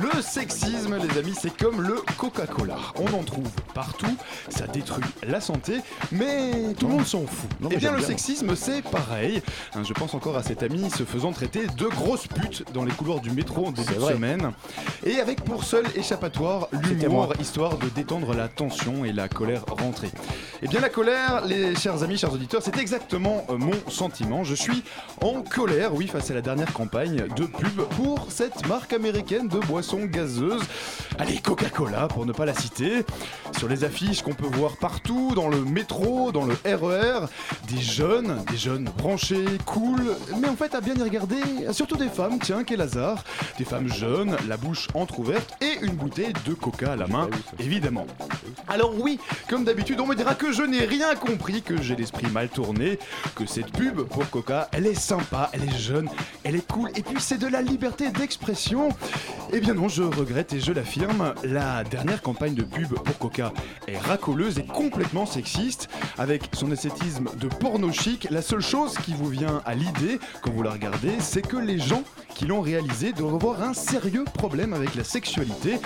Le sexisme, les amis, c'est comme le Coca-Cola. On en trouve partout, ça détruit la santé, mais tout le monde s'en fout. Non, Eh bien, le bien. sexisme, c'est pareil. Hein, je pense encore à cet ami se faisant traiter de grosse pute dans les couloirs du métro en début de vrai. semaine. Et avec pour seul échappatoire l'humour, histoire de détendre la tension et la colère rentrée. Eh bien, la colère, les chers amis, chers auditeurs, c'est exactement euh, mon sentiment. Je suis en colère, oui, face à la dernière campagne de pub pour cette marque américaine de boissons gazeuses. Allez, Coca-Cola, pour ne pas la citer. Sur les affiches qu'on peut voir partout, dans le métro, dans le RER, des jeunes, des jeunes branchés, cool, mais en fait, à bien y regarder, surtout des femmes, tiens, quel hasard. Des femmes jeunes, la bouche entr'ouverte et une bouteille de coca à la main, Ah évidemment. Alors oui, comme d'habitude, on me dira que je n'ai rien compris, que j'ai l'esprit mal tourné, que cette pub pour Coca, elle est sympa, elle est jeune, elle est cool, et puis c'est de la liberté d'expression. Eh bien non, je regrette et je l'affirme, la dernière campagne de pub pour Coca est racoleuse et complètement sexiste, avec son esthétisme de porno chic. La seule chose qui vous vient à l'idée quand vous la regardez, c'est que les gens qui l'ont réalisé doivent avoir un sérieux problème avec la sexualité.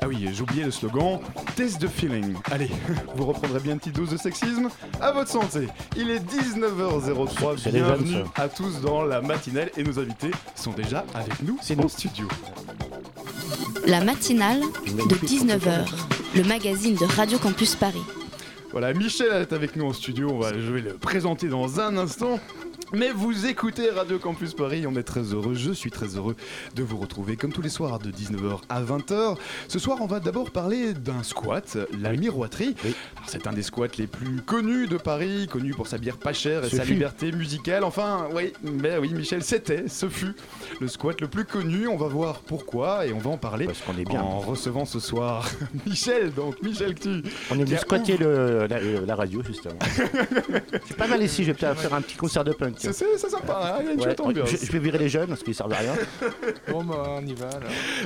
Ah oui, j'ai oublié le slogan Test the feeling. Allez, vous reprendrez bien une petite dose de sexisme À votre santé Il est 19h03, C'est les jeunes, bienvenue à tous dans la matinale et nos invités sont déjà avec nous en studio. La matinale de 19h, le magazine de Radio Campus Paris. Voilà, Michel est avec nous en studio, je vais le présenter dans un instant. Mais vous écoutez Radio Campus Paris, on est très heureux, je suis très heureux de vous retrouver comme tous les soirs de 19h à 20h. Ce soir, on va d'abord parler d'un squat, la miroiterie. Oui. C'est un des squats les plus connus de Paris, connu pour sa bière pas chère et Ce sa fut. liberté musicale. Enfin, oui, mais oui, Michel, c'était, ce fut le squat le plus connu. On va voir pourquoi et on va en parler Parce qu'on est bien. en recevant ce soir Michel, donc Michel tu. On est venu squatter le, la, euh, la radio, justement. C'est pas mal ici, je vais peut-être faire un petit concert de punk. C'est sympa, hein, il y a une chouette ambiance. je, je vais virer les jeunes parce qu'ils servent à rien. Bon bah on y va.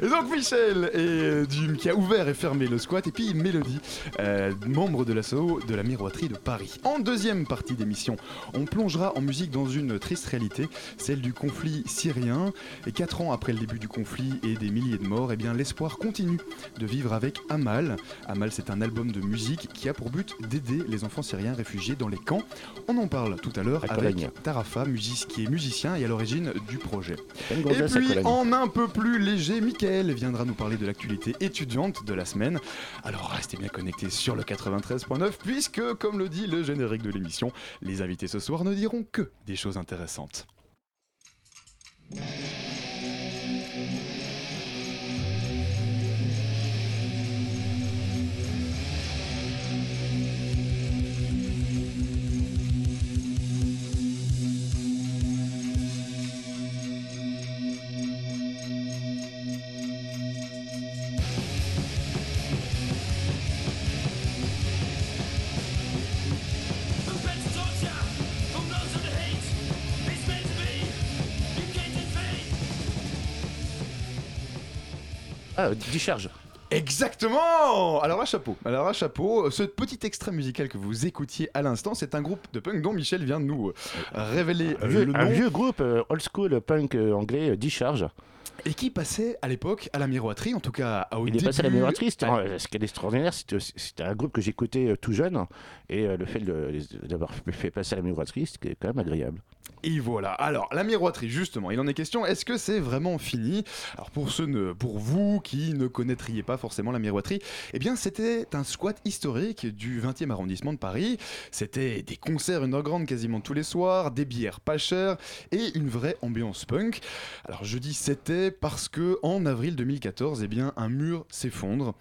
Et donc Michel et Dume qui a ouvert et fermé le squat et puis Mélodie, euh, membre de l'assaut de la miroiterie de Paris. En deuxième partie d'émission, on plongera en musique dans une triste réalité, celle du conflit syrien. Et quatre ans après le début du conflit et des milliers de morts, eh bien l'espoir continue de vivre avec Amal. Amal c'est un album de musique qui a pour but d'aider les enfants syriens réfugiés dans les camps. On en parle tout à l'heure avec Cologne. Music- qui est musicien et à l'origine du projet. Et puis, en un peu plus léger, Mickaël viendra nous parler de l'actualité étudiante de la semaine. Alors restez bien connectés sur le 93.9, puisque, comme le dit le générique de l'émission, les invités ce soir ne diront que des choses intéressantes. Ah, décharge. Exactement Alors là, chapeau. Alors là, chapeau. Ce petit extrait musical que vous écoutiez à l'instant, c'est un groupe de punk dont Michel vient de nous euh, révéler Un euh, vieux, le un nom vieux groupe euh, old school punk euh, anglais, euh, Discharge. et qui passait à l'époque à la miroiterie, en tout cas au Il début. est passé à la miroiterie. euh, Ce qui est extraordinaire, c'était c'était un groupe que j'écoutais euh, tout jeune. Et euh, le fait de- d'avoir fait passer à la miroiterie, c'était quand même agréable. Et voilà. Alors, la miroiterie, justement, il en est question. Est-ce que c'est vraiment fini? Alors, pour ceux, vous qui ne connaîtriez pas forcément la miroiterie, eh bien, c'était un squat historique du 20e arrondissement de Paris. C'était des concerts underground quasiment tous les soirs, des bières pas chères et une vraie ambiance punk. Alors, je dis c'était parce que en avril 2014, eh bien, un mur s'effondre.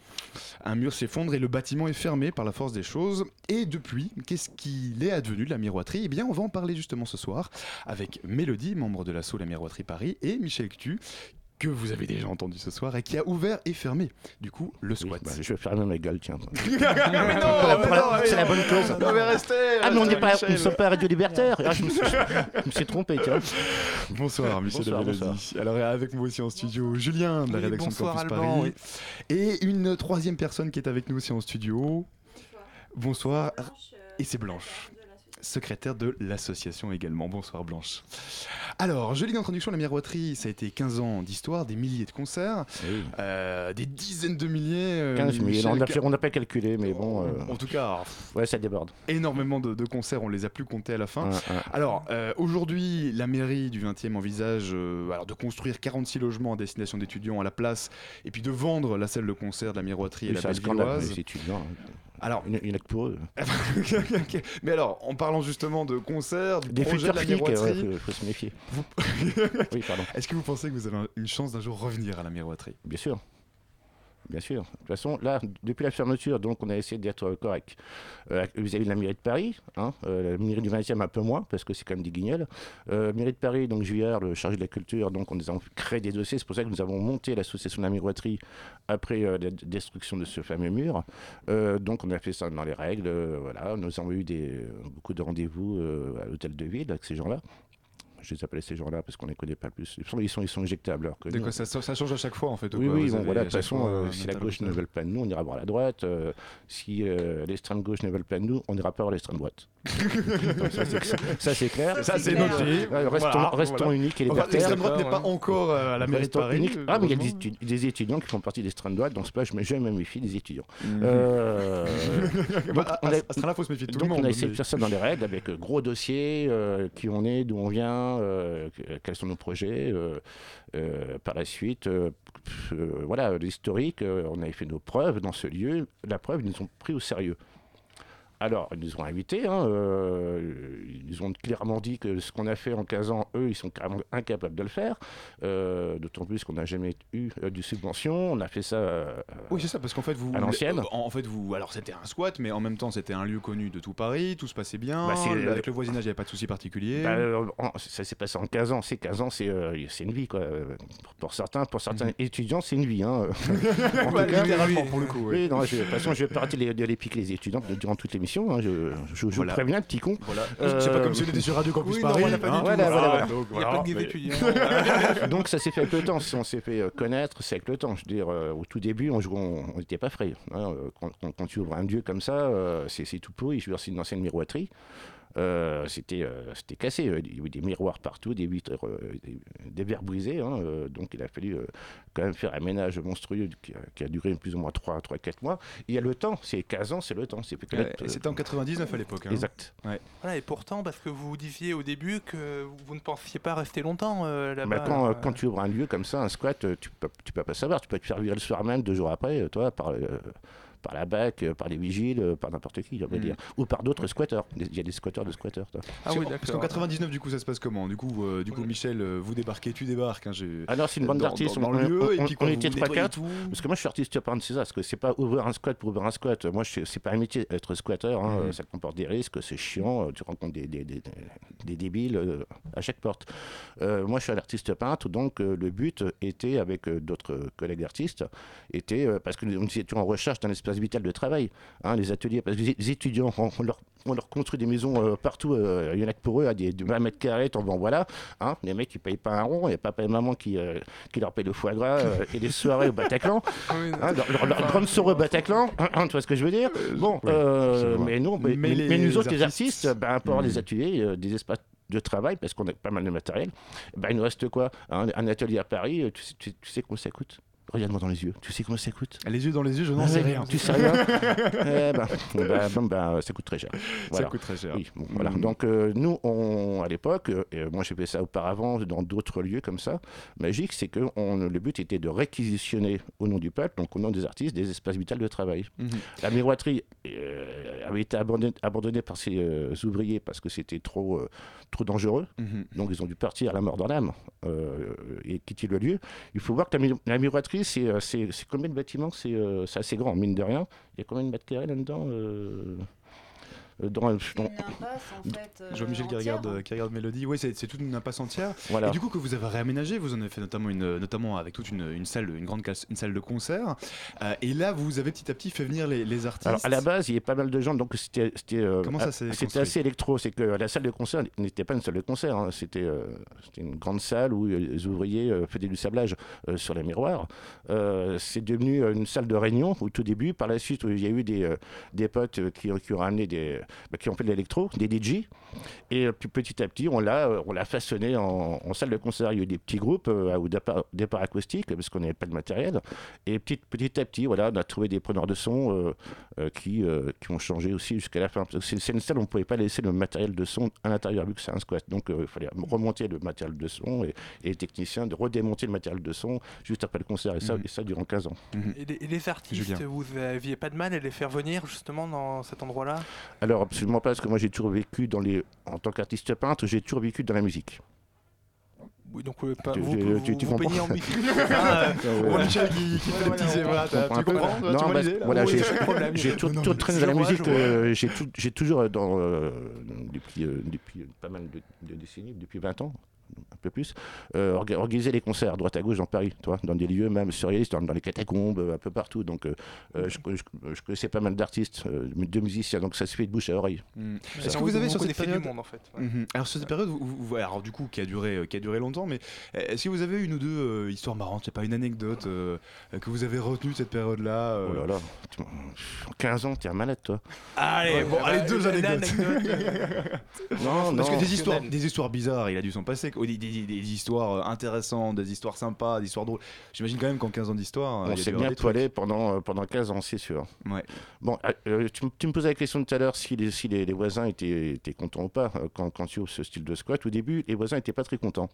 Un mur s'effondre et le bâtiment est fermé par la force des choses. Et depuis, qu'est-ce qu'il est advenu de la miroiterie? Eh bien, on va en parler justement ce soir avec Mélodie, membre de l'assaut La Miroiterie Paris, et Michel Ctu, que vous avez déjà entendu ce soir et qui a ouvert et fermé, du coup, le squat. Bah, je vais faire ma gueule, tiens. Mais non, mais non, c'est la bonne cause. Non, mais restez Ah, mais on nous ne sommes pas Radio Libertaire. Ah, je, me suis, je me suis trompé, tiens. Bonsoir, Michel Bonsoir, de Mélodie. Alors, avec moi aussi en studio, Julien de la Oui, rédaction bonsoir, de Campus Alban, Paris. Et une troisième personne qui est avec nous aussi en studio. Bonsoir. Et c'est Blanche, secrétaire de l'association également. Bonsoir Blanche. Alors, je lis d'introduction, la miroiterie, ça a été 15 ans d'histoire, des milliers de concerts, euh, des dizaines de milliers. euh, 15 000. Michel, On n'a pas calculé, mais bon. euh, En tout cas, ouais, ça déborde. énormément de, de concerts, on les a plus comptés à la fin. Alors, euh, aujourd'hui, la mairie du 20e envisage euh, alors, de construire 46 logements à destination d'étudiants à la place et puis de vendre la salle de concert de la miroiterie et la les étudiants. hein. Alors, que pour eux. Mais alors, en parlant justement de concerts, du Des projet de la flics, faut, faut se méfier. oui, pardon. est-ce que vous pensez que vous avez un- une chance d'un jour revenir à la miroiterie? Bien sûr. Bien sûr. De toute façon, là, depuis la fermeture, donc on a essayé d'être correct euh, vis-à-vis de la mairie de Paris. hein, euh, la mairie du 20e un peu moins, parce que c'est quand même des guignols. Euh, mairie de Paris, donc Juillard, le chargé de la culture, donc on avons créé des dossiers. C'est pour ça que nous avons monté l'association de la miroiterie après euh, la destruction de ce fameux mur. Donc on a fait ça dans les règles. voilà, nous avons eu beaucoup de rendez-vous à l'hôtel de ville avec ces gens-là. Je les appelle ces gens-là parce qu'on ne les connaît pas plus. Ils sont, ils sont, éjectables. Alors que nous- ça, ça change à chaque fois en fait ou oui, quoi oui, bon, voilà, de toute façon, euh, un si la gauche ne veut pas de nous, on ira voir la droite. euh, si euh, l'extrême gauche ne veut pas de nous, on n'ira pas voir l'extrême droite. Donc ça, c'est- clair. Ça, c'est noté. Ouais, restons Voilà, restons voilà. uniques et Enfin, libertaires. L'extrême droite n'est pas encore euh, à la mairie de Paris. Ah, mais il y a des, des étudiants qui font partie de l'extrême droite, donc c'est pas, je me, méfie des étudiants. Euh, donc, on a- a essayé de faire ça dans les règles, avec euh, gros dossiers, euh, qui on est, d'où on vient, euh, que- quels sont nos projets. euh, euh, par la suite, voilà, l'historique, on avait fait nos preuves dans ce lieu. La preuve, ils nous ont pris au sérieux. Alors, ils nous ont invités, hein, euh, ils nous ont clairement dit que ce qu'on a fait en 15 ans, eux, ils sont carrément incapables de le faire, euh, d'autant plus qu'on n'a jamais eu euh, de subvention, on a fait ça... euh, Oui, c'est ça, parce qu'en fait, vous. À l'ancienne. euh, En fait, vous. Alors, c'était un squat, mais en même temps, c'était un lieu connu de tout Paris, tout se passait bien. Bah, avec le voisinage, il n'y avait pas de soucis particuliers. Bah, ça s'est passé en 15 ans. C'est 15 ans, c'est une vie. Quoi. Pour, certains, pour certains étudiants, c'est une vie. Hein. en tout cas, littéralement, pour le coup. oui. oui, non, je- de toute façon, je vais les- de les piquer les étudiants durant toute l'émission. hein. Je, je, je vous Voilà. préviens, petit con. Voilà. Euh, C'est pas comme si on était sur Radio Campus oui, non, Paris. voilà, pas hein. Voilà, voilà, voilà. donc, Il n'y a pas Mais- étudiants. Donc ça s'est fait avec le temps. Si on s'est fait euh, connaître, c'est avec le temps. Je veux dire, euh, au tout début, on jouait- on n'était pas frais. hein. Euh, Quand, quand- quand tu ouvres un lieu comme ça, c'est c'est tout pourri. Je veux dire, c'est une ancienne miroiterie. Euh, c'était euh, c'était cassé, il y avait des miroirs partout, des vitres, euh, des, des verres brisés, hein, euh, donc il a fallu euh, quand même faire un ménage monstrueux qui a, qui a duré plus ou moins 3-4 mois. Il y a le temps, c'est 15 ans, c'est le temps. c'est euh, C'était en 99 à l'époque. hein. Exact. Voilà, et pourtant, parce que vous disiez au début que vous ne pensiez pas rester longtemps euh, là-bas. Bah, quand, euh, tu ouvres un lieu comme ça, un squat, euh, tu peux, tu peux pas savoir. Tu peux te faire virer le soir même, deux jours après, euh, toi, par, euh, par la BAC, euh, par les vigiles, euh, par n'importe qui, on va Mhm. dire. Ou par d'autres squatteurs. Il y a des squatteurs de squatteurs. toi. Ah oui, Parce qu'en 99, du coup, ça se passe comment? Du coup, euh, du coup, Ouais. Michel, vous débarquez, tu débarques. hein, Alors, c'est une bande d'artistes. dans- on, lieu, on- et puis on était vous 3-4. nettoyez tout. Parce que moi, je suis artiste peintre, c'est ça. Parce que c'est pas ouvrir un squat pour ouvrir un squat. Moi, c'est pas un métier être squatteur. hein, euh, Ça comporte des risques, c'est chiant. Tu rencontres des, des, des, des débiles euh, à chaque porte. Euh, moi, je suis un artiste peintre, donc euh, le but était, avec euh, d'autres collègues artistes, était euh, parce que nous étions en recherche d'un espace vital de travail. hein, les ateliers, parce que les, étudiants, on, on leur, on leur construit des maisons euh, partout. euh, Il y en a que pour eux, à des de 20 mètres carrés. bon, voilà. Hein, les mecs, ils payent pas un rond. Il n'y a papa et maman qui, euh, qui leur payent le foie gras et les soirées au Bataclan. Hein, leur, leur, leur grande soirée au Bataclan, hein, hein, tu vois ce que je veux dire? Bon, mais nous, mais, les nous autres, les artistes- artistes, ben, pour avoir des ateliers, euh, des espaces de travail, parce qu'on a pas mal de matériel, ben, il nous reste quoi? Un, un atelier à Paris, tu sais, tu, tu sais combien ça coûte? Regarde-moi dans les yeux, tu sais combien ça coûte? Les yeux dans les yeux, je n'en Ah sais rien. Tu sais rien? Eh ben, ben, ben, ben, ça coûte très cher. Ça coûte très cher. Oui, bon, voilà. Mhm. Donc euh, nous, on, à l'époque, euh, moi j'ai fait ça auparavant dans d'autres lieux comme ça, magique, c'est que on- le but était de réquisitionner au nom du peuple, donc au nom des artistes, des espaces vitaux de travail. Mhm. La miroiterie euh, avait été abandonnée, abandonnée par ces euh, ouvriers parce que c'était trop, euh, trop dangereux, Mhm. donc ils ont dû partir à la mort dans l'âme euh, et quitter le lieu. Il faut voir que la, mi- la miroiterie, c'est euh, c'est- combien de bâtiments? C'est euh, c'est assez grand, mine de rien. Il y a combien de mètres carrés là-dedans euh, dans, dans- Une impasse en fait. Euh, Michel qui entière. regarde, qui regarde Mélodie. Oui, c'est c'est toute une impasse entière. voilà. Et du coup, que vous avez réaménagé, vous en avez fait notamment, une, notamment avec toute une, une salle, une grande une salle de concert. Euh, et là, vous avez petit à petit fait venir les, les artistes. Alors à la base, il y avait pas mal de gens, donc c'était c'était euh, Comment ça ah, s'est c'était construit assez électro. C'est que la salle de concert n'était pas une salle de concert, hein, c'était euh, c'était une grande salle où euh, les ouvriers euh, faisaient du sablage euh, sur les miroirs. Euh, c'est devenu euh, une salle de réunion au tout début. Par la suite, il y a eu des, euh, des potes euh, qui, qui ont ramené des, qui ont fait de l'électro, des DJ. Et euh, puis petit à petit, on l'a euh, on l'a façonné en, en salle de concert. Il y a eu des petits groupes euh, au départ, départ acoustique parce qu'on n'avait pas de matériel. Et petit, petit à petit, voilà, on a trouvé des preneurs de son euh, euh, qui, euh, qui ont changé aussi jusqu'à la fin. Parce que C'est c'est une salle où on ne pouvait pas laisser le matériel de son à l'intérieur vu que c'est un squat. Donc euh, il fallait remonter le matériel de son et, et les techniciens de redémonter le matériel de son juste après le concert. Et ça, Mhm. et ça durant 15 ans. Et les, et les artistes, Julien. vous aviez pas de mal à les faire venir justement dans cet endroit-là? Alors absolument pas, parce que moi j'ai toujours vécu dans les... En tant qu'artiste peintre, j'ai toujours vécu dans la musique. Oui, donc euh, pas- Tu- vous, tu- vous, tu- tu vous comprends en. Ah, euh, qui, qui fait des petits Tu comprends Non, Tu là. voilà, Oui, j'ai- tout, tout mais traîné dans la musique, euh, j'ai tout- j'ai toujours euh, dans, euh, depuis, euh, depuis pas mal de, de décennies, depuis 20 ans, un peu plus, euh, orga- organiser les concerts à droite à gauche dans Paris, tu vois, dans des lieux même surréalistes, dans, dans les catacombes, un peu partout. Donc euh, euh, je, je- je connaissais pas mal d'artistes, euh, de musiciens, donc ça se fait de bouche à oreille. Mm. mais Est-ce que vous- avez sur cette période du monde en fait. ouais. Mhm. Alors sur cette période, vous, vous- alors du coup qui a duré, qui a duré longtemps, mais euh, est-ce que vous avez une ou deux euh, histoires marrantes, c'est pas une anecdote que vous avez retenue de cette période-là euh? Oh là là, tu- 15 ans, t'es un malade toi. Allez, bon, allez deux anecdotes. Non, Parce que des histoires, des histoires bizarres, il a dû s'en passer. Des, des- des histoires euh, intéressantes, des histoires sympas, des histoires drôles. J'imagine quand même qu'en 15 ans d'histoire, euh, On s'est bien poilé pendant, euh, pendant 15 ans, c'est sûr. Ouais. Bon, euh, tu, me- tu me posais la question tout à l'heure si, les, si les, les voisins étaient, étaient contents ou pas quand, quand tu ouvres ce style de squat. Au début, les voisins n'étaient pas très contents.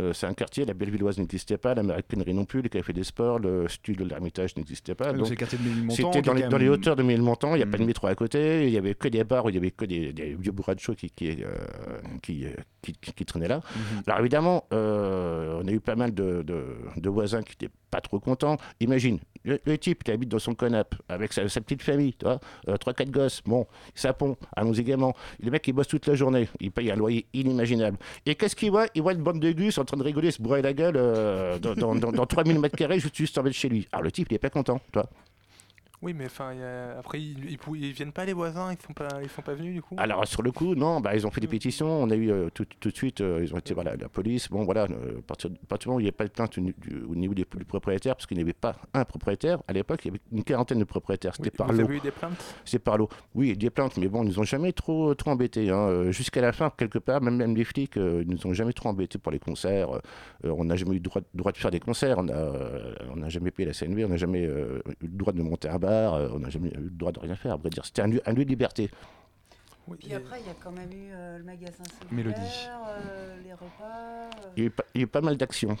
Euh, c'est un quartier, la Bellevilloise n'existait pas, l'Américaine non plus, les cafés des sports, le studio de l'Ermitage n'existait pas. Ah, donc donc c'est le quartier de Ménilmontant. c'était dans, les, dans les hauteurs de Ménilmontant, il n'y a pas de Mhm. métro à côté, il y avait que des bars, où il y avait que des, des vieux bourrachos qui, qui, euh, qui, euh, qui, qui- qui traînaient là. Mhm. Alors évidemment, euh, on a eu pas mal de, de- de voisins qui n'étaient pas trop contents. Imagine, le, type qui habite dans son canap avec sa, petite famille, tu vois, euh, trois, quatre gosses, bon, sapon, allons-y gaiement. Le mec, il bosse toute la journée, il paye un loyer inimaginable. Et qu'est-ce qu'il voit? Il voit une bande de gus en train de rigoler, se broyer la gueule euh, dans, dans, dans, dans 3000 mètres carrés juste, juste en bas de chez lui. Alors le type, il est pas content, tu vois. Oui, mais enfin, a- après, ils, ils, ils viennent pas les voisins, ils sont pas, ils sont pas venus du coup? Alors sur le coup, non, bah, ils ont fait des pétitions. On a eu euh, tout, tout de suite, euh, ils ont été voilà, la police. Bon voilà, euh, à partir, à partir du moment où il n'y avait pas de plainte au, ni- du- au niveau des, du propriétaire, parce qu'il n'y avait pas un propriétaire. À l'époque, il y avait une quarantaine de propriétaires. Oui, C'était par vous lot. avez eu des plaintes? C'est par lot. Oui, des plaintes, mais bon, ils nous ont jamais trop, trop embêtés. hein. Jusqu'à la fin, quelque part, même, même les flics, ils nous ont jamais trop embêtés pour les concerts. On n'a jamais eu le droit, droit de faire des concerts. On n'a on jamais payé la CNV. On n'a jamais eu le droit de monter un bar. Euh, on n'a jamais eu le droit de rien faire. À vrai dire, c'était un lieu, un lieu de liberté. Oui, Puis et- après, il y a quand même eu euh, le magasin Mélodie. solidaire, euh, les repas. euh. Il y a eu pas, il y a eu pas mal d'actions.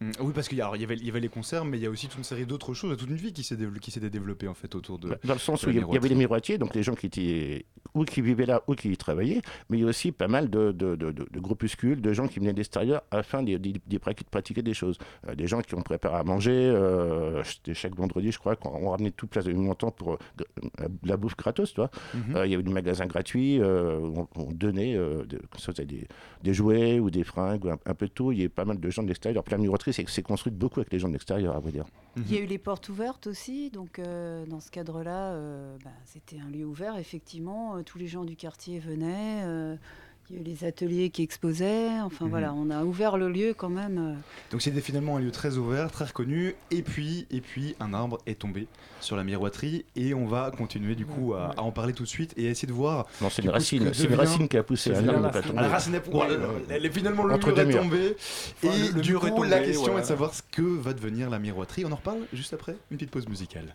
Mm, Oui, parce qu'il y, y avait, il y avait les concerts, mais il y a aussi toute une série d'autres choses, toute une vie qui s'est développée, développée en fait autour de. Bah, Dans le sens de où il y, avait les miroitiers, donc les gens qui étaient ou qui vivaient là ou qui y travaillaient, mais il y a aussi pas mal de, de, de- de- de groupuscules, de gens qui venaient de l'extérieur afin prati- pratiquer des choses. Euh, des gens qui ont préparé à manger, euh, chaque vendredi, je crois, qu'on on ramenait toute place de montant pour euh, la bouffe gratos, tu vois. Mhm. Euh, il y avait des magasins gratuits, où on, on donnait de- des, des jouets ou des fringues, un, un peu de tout. Il y avait pas mal de gens de l'extérieur. La miroiterie, c'est c'est construite beaucoup avec les gens de l'extérieur, à vrai dire. Il y a eu les portes ouvertes aussi, donc euh, dans ce cadre-là, euh, bah, c'était un lieu ouvert, effectivement. euh, tous les gens du quartier venaient, euh, il y a eu les ateliers qui exposaient. Enfin Mhm. voilà, on a ouvert le lieu quand même. euh. Donc c'était finalement un lieu très ouvert, très reconnu. Et puis, et puis un arbre est tombé sur la miroiterie et on va continuer du coup à, à en parler tout de suite et à essayer de voir. Non, c'est une racine, c'est une devient- racine qui a poussé. C'est Un la arbre racine. pas À tombé. la racine est, Ouais, elle est finalement le Entre mur est murs. tombé. Enfin, et le- le du coup, la question est de savoir ce que va devenir la miroiterie. On en reparle juste après une petite pause musicale.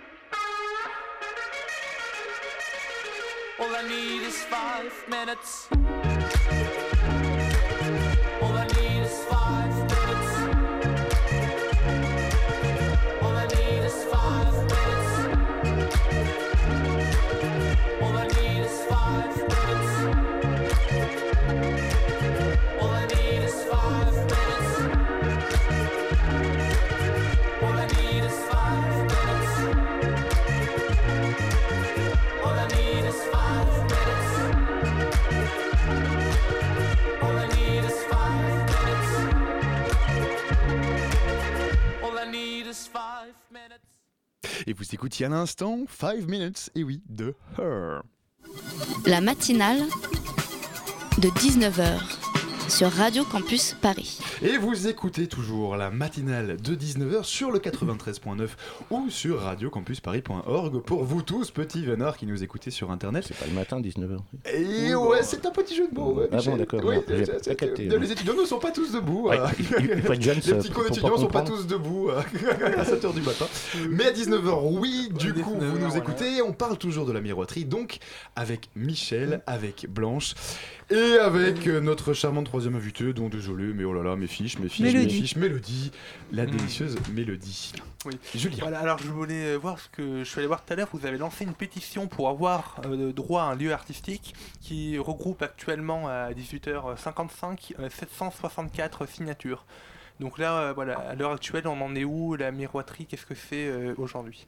All I need is five minutes. Et vous écoutiez à l'instant 5 Minutes, et oui, de Her. La matinale de 19h sur Radio Campus Paris. Et vous écoutez toujours la matinale de 19h sur le 93.9 ou sur radiocampusparis.org pour vous tous, petits vénards qui nous écoutez sur internet. C'est pas le matin, 19h. Et ouais, c'est un petit jeu de mots. ouais, Ah bon, d'accord, Oui, Les étudiants ne sont pas tous debout. Ouais, euh. il- il faut être jeune, Les petits pour- pour étudiants pas ne sont pas tous debout euh, à 7h du matin. Mais à 19h, oui, du coup, vous nous écoutez. On parle toujours de la miroiterie, donc avec Michel, avec Blanche et avec notre charmante troisième invitée, dont désolé, mais oh là là, mes fiches, mes fiches, mes fiches, Mélodie, la délicieuse Mélodie. Oui. Julien. Voilà, alors je voulais voir ce que je suis allé voir tout à l'heure. Vous avez lancé une pétition pour avoir euh, droit à un lieu artistique qui regroupe actuellement à 18h55 euh, 764 signatures. Donc là, euh, voilà, à l'heure actuelle, on en est où La miroiterie, qu'est-ce que c'est euh, aujourd'hui?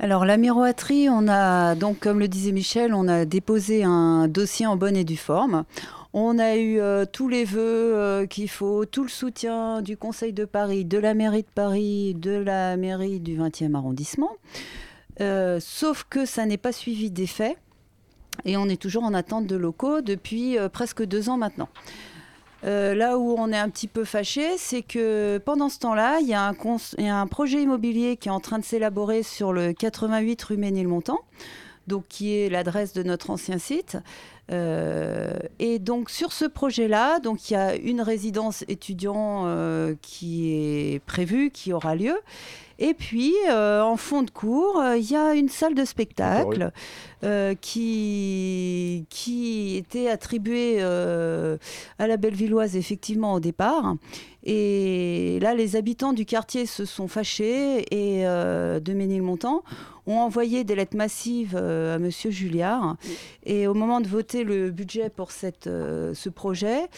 Alors la miroiterie, on a donc comme le disait Michel, on a déposé un dossier en bonne et due forme. On a eu euh, tous les vœux euh, qu'il faut, tout le soutien du Conseil de Paris, de la mairie de Paris, de la mairie du 20e arrondissement. Euh, sauf que ça n'est pas suivi des faits et on est toujours en attente de locaux depuis presque deux ans maintenant. Là où on est un petit peu fâché, c'est que pendant ce temps-là, il y, a un cons- il y a un projet immobilier qui est en train de s'élaborer sur le 88 rue Ménilmontant, donc qui est l'adresse de notre ancien site. Euh, et donc sur ce projet-là, donc il y a une résidence étudiant euh, qui est prévue, qui aura lieu. Et puis, euh, en fond de cours, euh, il y a une salle de spectacle euh, qui, qui était attribuée à la Bellevilloise, effectivement, au départ. Et là, les habitants du quartier se sont fâchés et de Ménilmontant ont envoyé des lettres massives euh, à Monsieur Julliard. Et au moment de voter le budget pour cette, euh, ce projet,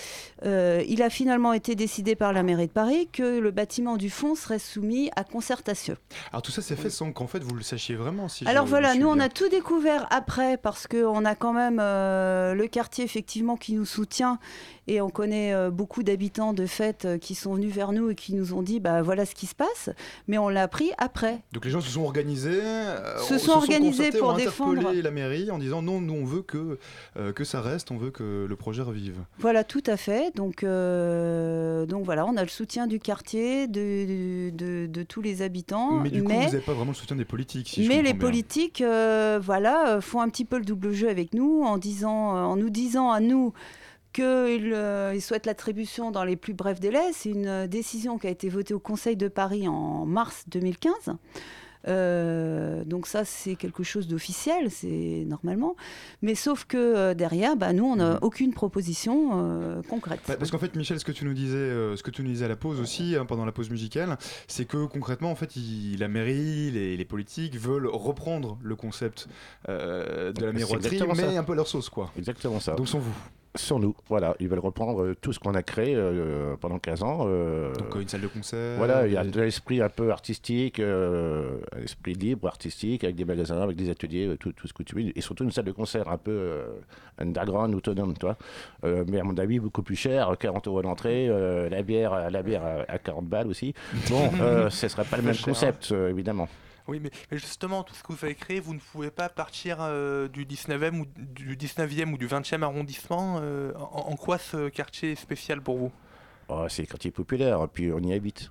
euh, il a finalement été décidé par la mairie de Paris que le bâtiment du fond serait soumis à concertation. Alors tout ça c'est fait sans qu'en fait vous le sachiez vraiment. Si Alors voilà, nous on a tout découvert après parce qu'on a quand même euh, le quartier effectivement qui nous soutient et on connaît euh, beaucoup d'habitants de fait euh, qui sont venus vers nous et qui nous ont dit bah voilà ce qui se passe, mais on l'a appris après. Donc les gens se sont organisés, euh, Se ont- sont organisés pour défendre. la mairie en disant non, nous on veut que, euh, que ça reste, on veut que le projet revive. Voilà, tout à fait. Donc, euh, donc voilà, on a le soutien du quartier, de, de, de tous les habitants. mais du coup vous n'avez pas vraiment le soutien des politiques. Si je mais les comprends bien. politiques, euh, voilà, font un petit peu le double jeu avec nous en disant, en nous disant à nous qu'ils euh, ils souhaitent l'attribution dans les plus brefs délais. C'est une décision qui a été votée au Conseil de Paris en mars 2015. Euh, donc ça, c'est quelque chose d'officiel, c'est normalement. Mais sauf que euh, derrière, bah, nous, on n'a aucune proposition euh, concrète. Bah, parce qu'en fait, Michel, ce que tu nous disais, euh, ce que tu nous disais à la pause aussi, hein, pendant la pause musicale, c'est que concrètement, en fait, il- la mairie, les, les politiques veulent reprendre le concept euh, de la C'est miroiterie, mais ça. un peu leur sauce, quoi. Exactement ça. Donc sans vous. Sur nous, voilà. Ils veulent reprendre euh, tout ce qu'on a créé euh, pendant 15 ans. euh, Donc euh, une salle de concert. Voilà, il y a de l'esprit un peu artistique, euh, un esprit libre, artistique, avec des magasins, avec des ateliers, euh, tout, tout ce que tu veux, et surtout une salle de concert un peu euh, underground, autonome, toi. Euh, mais à mon avis, beaucoup plus cher, 40 euros d'entrée, euh, la bière, la bière à, à 40 balles aussi. Bon, euh, ce serait pas le même concept, euh, évidemment. Oui, mais, mais justement, tout ce que vous avez créé, vous ne pouvez pas partir euh, du 19e ou du 19e ou du 20e arrondissement. euh, en, en quoi ce quartier est spécial pour vous? Oh, c'est le quartier populaire, puis on y habite.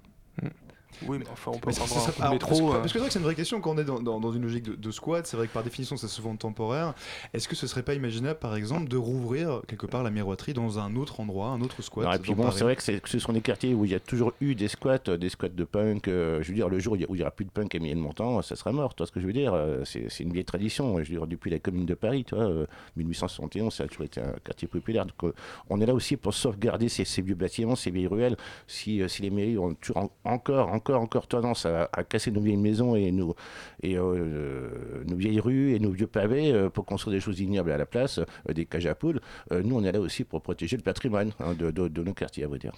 Oui, mais enfin, on peut prendre ça- un coup de alors, métro. Parce que, euh. parce que c'est vrai que c'est une vraie question quand on est dans, dans- dans une logique de, de squat, c'est vrai que par définition c'est souvent temporaire. Est-ce que ce serait pas imaginable par exemple de rouvrir quelque part la miroiterie dans un autre endroit, un autre squat Non, et puis bon, c'est vrai que, ce sont des quartiers où il y a toujours eu des squats, des squats de punk. euh, je veux dire, le jour où il n'y aura plus de punk à Mienne-Montant, ça sera mort. Toi, ce que je veux dire, euh, c'est c'est une vieille tradition. Je veux dire, depuis la Commune de Paris, toi, euh, 1871, ça a toujours été un quartier populaire. Donc, euh, on est là aussi pour sauvegarder ces, ces vieux bâtiments, ces vieilles ruelles. Si, euh, si les mairies ont toujours en- encore, encore, encore tendance à, à casser nos vieilles maisons et nos, et, euh, nos vieilles rues et nos vieux pavés euh, pour construire des choses ignobles à la place, euh, des cages à poules, euh, nous, on est là aussi pour protéger le patrimoine hein, de, de- de nos quartiers, à vous dire.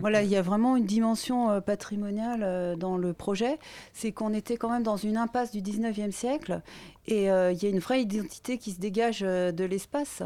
Voilà, il y a vraiment une dimension euh, patrimoniale euh, dans le projet. C'est qu'on était quand même dans une impasse du 19e siècle et euh, il y a une vraie identité qui se dégage euh, de l'espace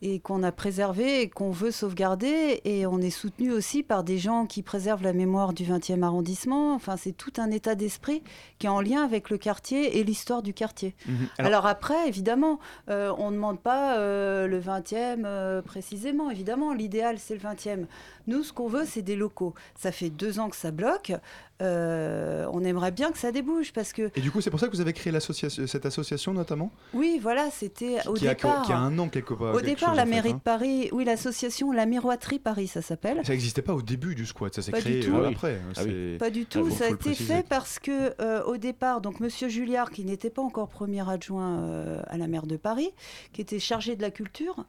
et qu'on a préservé et qu'on veut sauvegarder. Et on est soutenu aussi par des gens qui préservent la mémoire du 20e arrondissement. Enfin, c'est tout un état d'esprit qui est en lien avec le quartier et l'histoire du quartier. Mhm. Alors, après, évidemment, euh, on ne demande pas euh, le 20e euh, précisément. Évidemment, l'idéal, c'est le 20e. Nous, ce qu'on veut, c'est des locaux. Ça fait deux ans que ça bloque. Euh, on aimerait bien que ça débouche parce que, Et du coup, c'est pour ça que vous avez créé cette association notamment? Oui, voilà, c'était au qui, a, départ. qui a un an quelque part. Au quelque départ, chose, la fait, mairie hein. de Paris, oui, l'association La Miroiterie Paris, ça s'appelle. Ça n'existait pas au début du squat, ça s'est Pas du créé euh, oui. après. Ah oui. Pas du Ah, tout. ça a été fait parce que euh, au départ, donc Monsieur Julliard, qui n'était pas encore premier adjoint euh, à la maire de Paris, qui était chargé de la culture,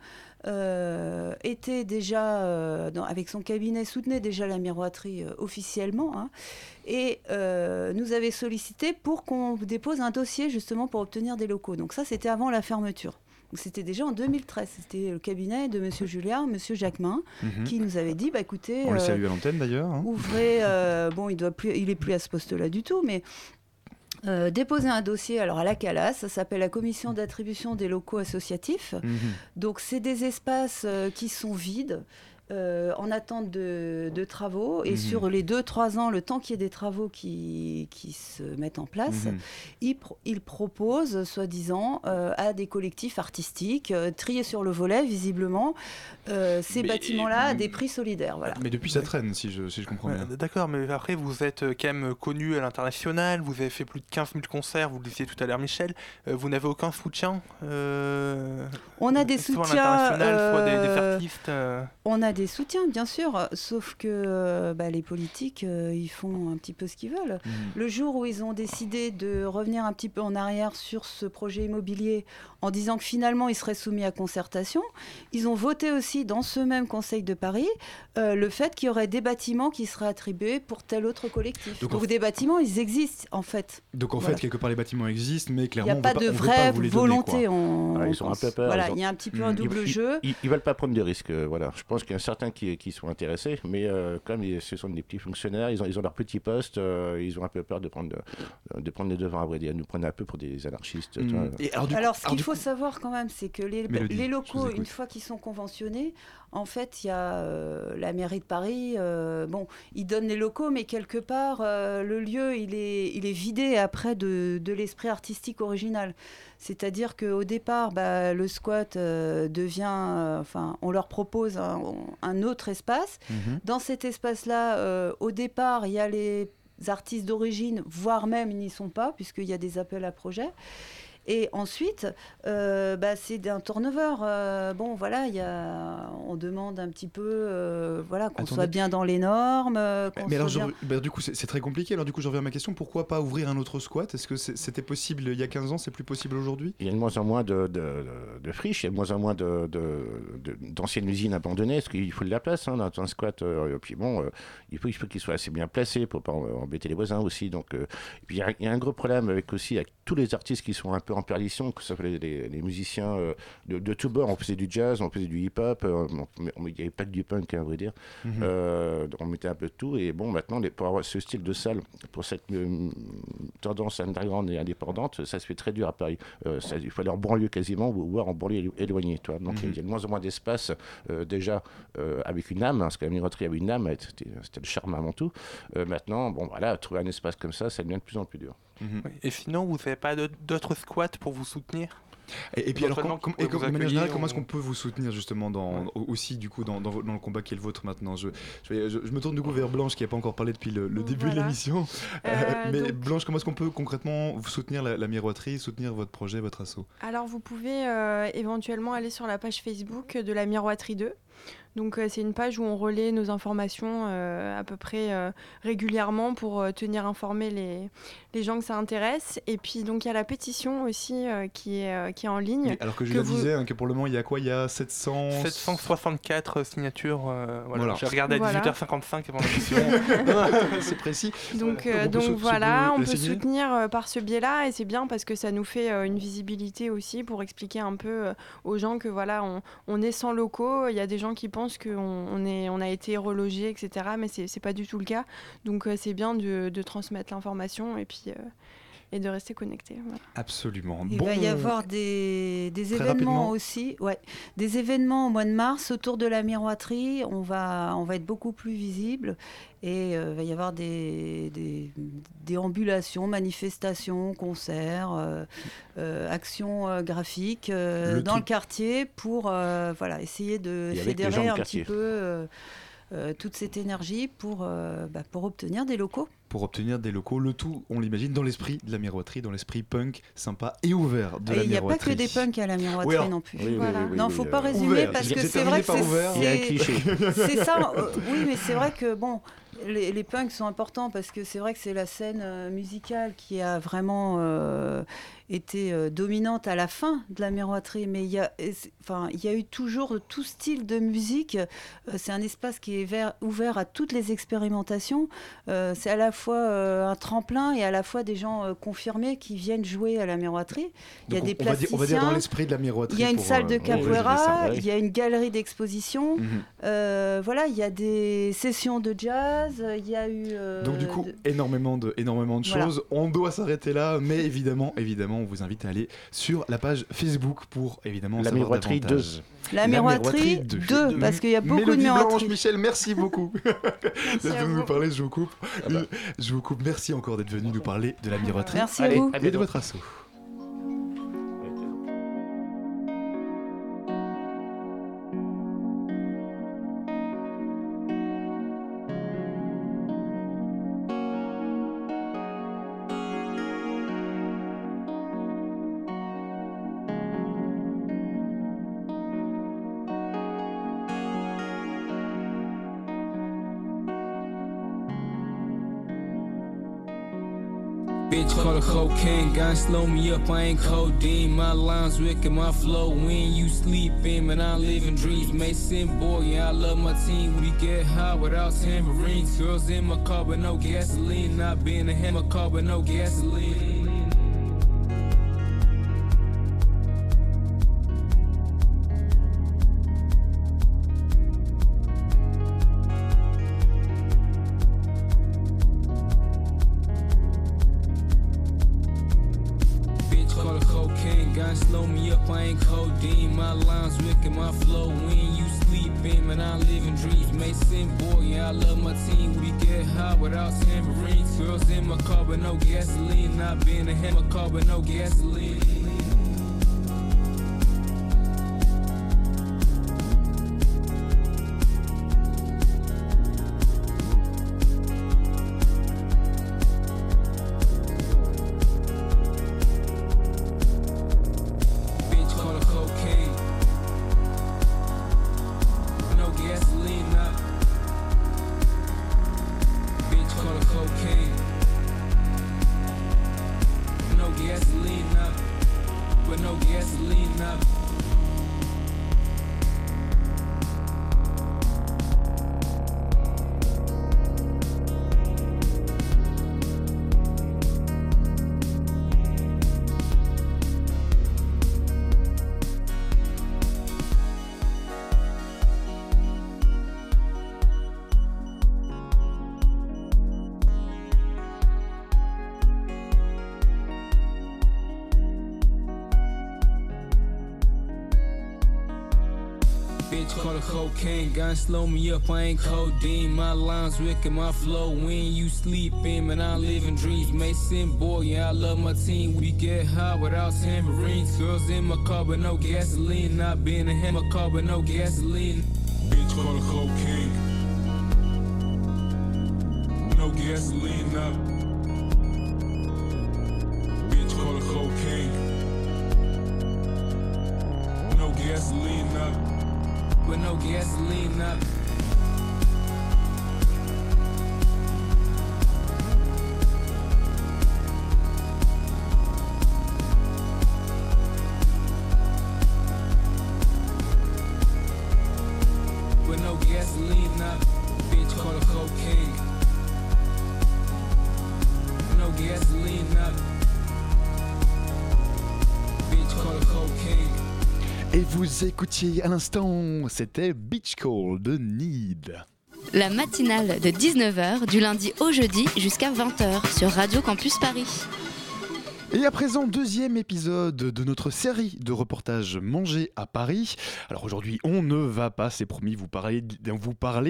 euh, était déjà euh, dans- avec son cabinet soutenait déjà la miroiterie euh, officiellement hein, et nous avait sollicité pour qu'on dépose un dossier justement pour obtenir des locaux. Donc ça, c'était avant la fermeture. C'était déjà en 2013. C'était le cabinet de Monsieur Julliard, Monsieur Jacquemin, Mhm. qui nous avait dit, bah écoutez, On le salue à l'antenne d'ailleurs. hein. ouvrez. bon, il doit plus, il est plus à ce poste-là du tout, mais euh, déposer un dossier. Alors à la CALAS, ça s'appelle la commission d'attribution des locaux associatifs. Mhm. Donc c'est des espaces euh, qui sont vides. Euh, en attente de, de travaux. Et Mhm. sur les 2-3 ans, le temps qu'il y ait des travaux qui, qui se mettent en place, Mhm. il, pro- il propose, soi-disant, euh, à des collectifs artistiques, euh, triés sur le volet, visiblement, euh, ces bâtiments-là à des prix solidaires. Voilà. Mais depuis, ça traîne, si je, si je comprends bien. D'accord, mais après, vous êtes quand même connu à l'international, vous avez fait plus de 15 000 concerts, vous le disiez tout à l'heure, Michel. Euh, vous n'avez aucun soutien euh, On a des soit à soutiens, l'international, soit des, des artistes. euh, On a des soutiens, bien sûr, sauf que bah, les politiques, euh, ils font un petit peu ce qu'ils veulent. Mhm. Le jour où ils ont décidé de revenir un petit peu en arrière sur ce projet immobilier en disant que finalement il serait soumis à concertation, ils ont voté aussi dans ce même Conseil de Paris euh, le fait qu'il y aurait des bâtiments qui seraient attribués pour tel autre collectif. Donc, Donc, en des bâtiments, ils existent en fait. Donc en Voilà. fait, quelque part, les bâtiments existent, mais Il clairement, n'y a pas on de vraie donner, volonté. Ah, ils ont un peu peur, Voilà, ils ont- il y a un petit peu Mm. un Ils- double ils, jeu. Ils, ils veulent pas prendre de risques, euh, voilà. Je pense qu'il y a certains qui, qui sont intéressés, mais euh, comme ils- ce sont des petits fonctionnaires, ils ont, ils ont leur petit poste, euh, ils ont un peu peur de prendre, de, de prendre les devants, à vrai dire. Ils nous prennent un peu pour des anarchistes. Et alors, du coup- Alors, ce qu'il faut coup- savoir quand même, c'est que les, Mélodie, locaux, une fois qu'ils sont conventionnés, en fait, il y a euh, la mairie de Paris. euh, bon, ils donnent les locaux, mais quelque part, euh, le lieu, il est, il est vidé après de, de l'esprit artistique original. C'est-à-dire qu'au départ, bah, le squat devient. enfin, on leur propose un, un autre espace. Mhm. Dans cet espace-là, au départ, il y a les artistes d'origine, voire même ils n'y sont pas, puisqu'il y a des appels à projets. Et ensuite, euh, bah, c'est un turnover. Euh, bon, voilà, il y a, on demande un petit peu, euh, voilà, qu'on Attendez. soit bien dans les normes. Mais alors, je- bah, du coup, c'est c'est très compliqué. Alors, du coup, je reviens à ma question. Pourquoi pas ouvrir un autre squat? Est-ce que c'était possible il y a 15 ans? C'est plus possible aujourd'hui? Il y a de moins en moins de, de, de- de friches, il y a de moins en moins de- de- de- d'anciennes usines abandonnées, parce qu'il faut de la place hein, dans un squat. euh, et puis bon, euh, il faut, il faut qu'il soit assez bien placé pour pas embêter les voisins aussi. Donc, euh, et puis il y, y a un gros problème avec aussi avec tous les artistes qui sont un peu en perdition, que ce soit les, les- les musiciens euh, de, de tous bords. On faisait du jazz, on faisait du hip-hop, euh, il n'y avait pas que du punk, hein, à vrai dire. Euh, on mettait un peu de tout. Et bon, maintenant, les- pour avoir ce style de salle, pour cette euh, tendance underground et indépendante, ça se fait très dur à Paris. Euh, ça- il faut aller en banlieue quasiment, ou voire en banlieue élo- éloignée. Tu vois. Donc Mhm. il y a de moins en moins d'espace, déjà avec une âme, hein, parce que la miroiterie avait une âme, c'était le charme avant tout. Maintenant, bon, voilà, trouver un espace comme ça, ça devient de plus en plus dur. Mhm. Et sinon, vous n'avez pas d'autres- squats pour vous soutenir? Et, et puis alors, com- et manière générale, comment est-ce qu'on peut vous soutenir justement dans, au- aussi du coup dans, dans, le combat qui est le vôtre maintenant? Je, je, vais- je- je me tourne du coup vers Blanche qui n'a pas encore parlé depuis le, le début de l'émission. Euh, mais donc- Blanche, comment est-ce qu'on peut concrètement vous soutenir la, la miroiterie, soutenir votre projet, votre assaut? Alors vous pouvez euh, éventuellement aller sur la page Facebook de la Miroiterie 2. Donc euh, c'est une page où on relaie nos informations euh, à peu près euh, régulièrement pour euh, tenir informés les, les gens que ça intéresse. Et puis donc il y a la pétition aussi euh, qui, est, euh, qui est en ligne. Alors que je que la vous- disais, hein, que pour le moment il y a quoi? Il y a 700... 764 signatures. euh, voilà. Voilà. J'ai regardé à Voilà. 18h55 avant l'émission. C'est précis. Donc, Voilà. euh, on peut donc sou- voilà, on peut soutenir euh, par ce biais-là et c'est bien parce que ça nous fait euh, une visibilité aussi pour expliquer un peu euh, aux gens que voilà, on, on est sans locaux. Il y a des gens qui pensent qu'on on a été relogé, etc. Mais c'est c'est pas du tout le cas. Donc euh, c'est bien de, de transmettre l'information et puis euh, et de rester connecté. voilà. Absolument. Il Bon, va y avoir des, des événements rapidement. aussi, ouais, des événements au mois de mars autour de la miroiterie. On va, on va être beaucoup plus visible et euh, il va y avoir des, des déambulations, manifestations, concerts, euh, euh, actions euh, graphiques euh, Le dans tout. le quartier pour euh, voilà, essayer de Et fédérer un quartier. petit peu euh, euh, toute cette énergie pour, euh, bah, pour obtenir des locaux. Pour obtenir des locaux, le tout, on l'imagine, dans l'esprit de la miroiterie, dans l'esprit punk, sympa et ouvert de Et la il n'y a pas que miroiterie. des punks à la miroiterie Oui, non plus. Oui, Voilà. oui, non, faut euh, pas résumer Ouvert. parce que c'est vrai que c'est c'est- ça. euh, oui, mais c'est vrai que bon, les, les punks sont importants parce que c'est vrai que c'est la scène euh, musicale qui a vraiment euh, été euh, dominante à la fin de la miroiterie. Mais il y a, enfin, il y a eu toujours tout style de musique. Euh, c'est un espace qui est ouvert à toutes les expérimentations. Euh, c'est à la fois un tremplin et à la fois des gens confirmés qui viennent jouer à la miroiterie. Il y a des on, on va dire, dans plasticiens. l'esprit de la miroiterie. Il y a une salle de capoeira, il y a une galerie d'exposition, Mhm. euh, voilà, il y a des sessions de jazz, il y a eu. euh, Donc du coup, de- énormément de, énormément de Voilà. choses. On doit s'arrêter là, mais évidemment, évidemment, on vous invite à aller sur la page Facebook pour évidemment La savoir miroiterie davantage. La miroiterie 2, parce qu'il y a beaucoup de Blanche, miroiteries. Michel, merci beaucoup d'être venu vous. nous parler. Je vous coupe. Ah bah. Je vous coupe. Merci encore d'être venu nous parler de la miroiterie. Merci à Allez, vous. Et de votre assaut. Cocaine, gun slow me up, I ain't codeine. My lines wicked, my flow when you sleeping, man, I'm living dreams. Mason boy, yeah, I love my team. We get high without tambourines. Girls in my car, but no gasoline. Not being a hammer car, but no gasoline. Gasoline up. But no gasoline up. Cocaine, gun slow me up, I ain't codeine. My lines wicked, my flow when you sleeping, man, I'm living dreams. Mason boy, yeah, I love my team. We get high without tambourines. Girls in my car, but no gasoline. Not being a hammer car, but no gasoline. Bitch call cocaine. No gasoline up. Vous écoutiez à l'instant, c'était Beach Call de Need. La matinale de 19h du lundi au jeudi jusqu'à 20h sur Radio Campus Paris. Et à présent, deuxième épisode de notre série de reportages Manger à Paris. Alors aujourd'hui, on ne va pas, c'est promis, vous parler,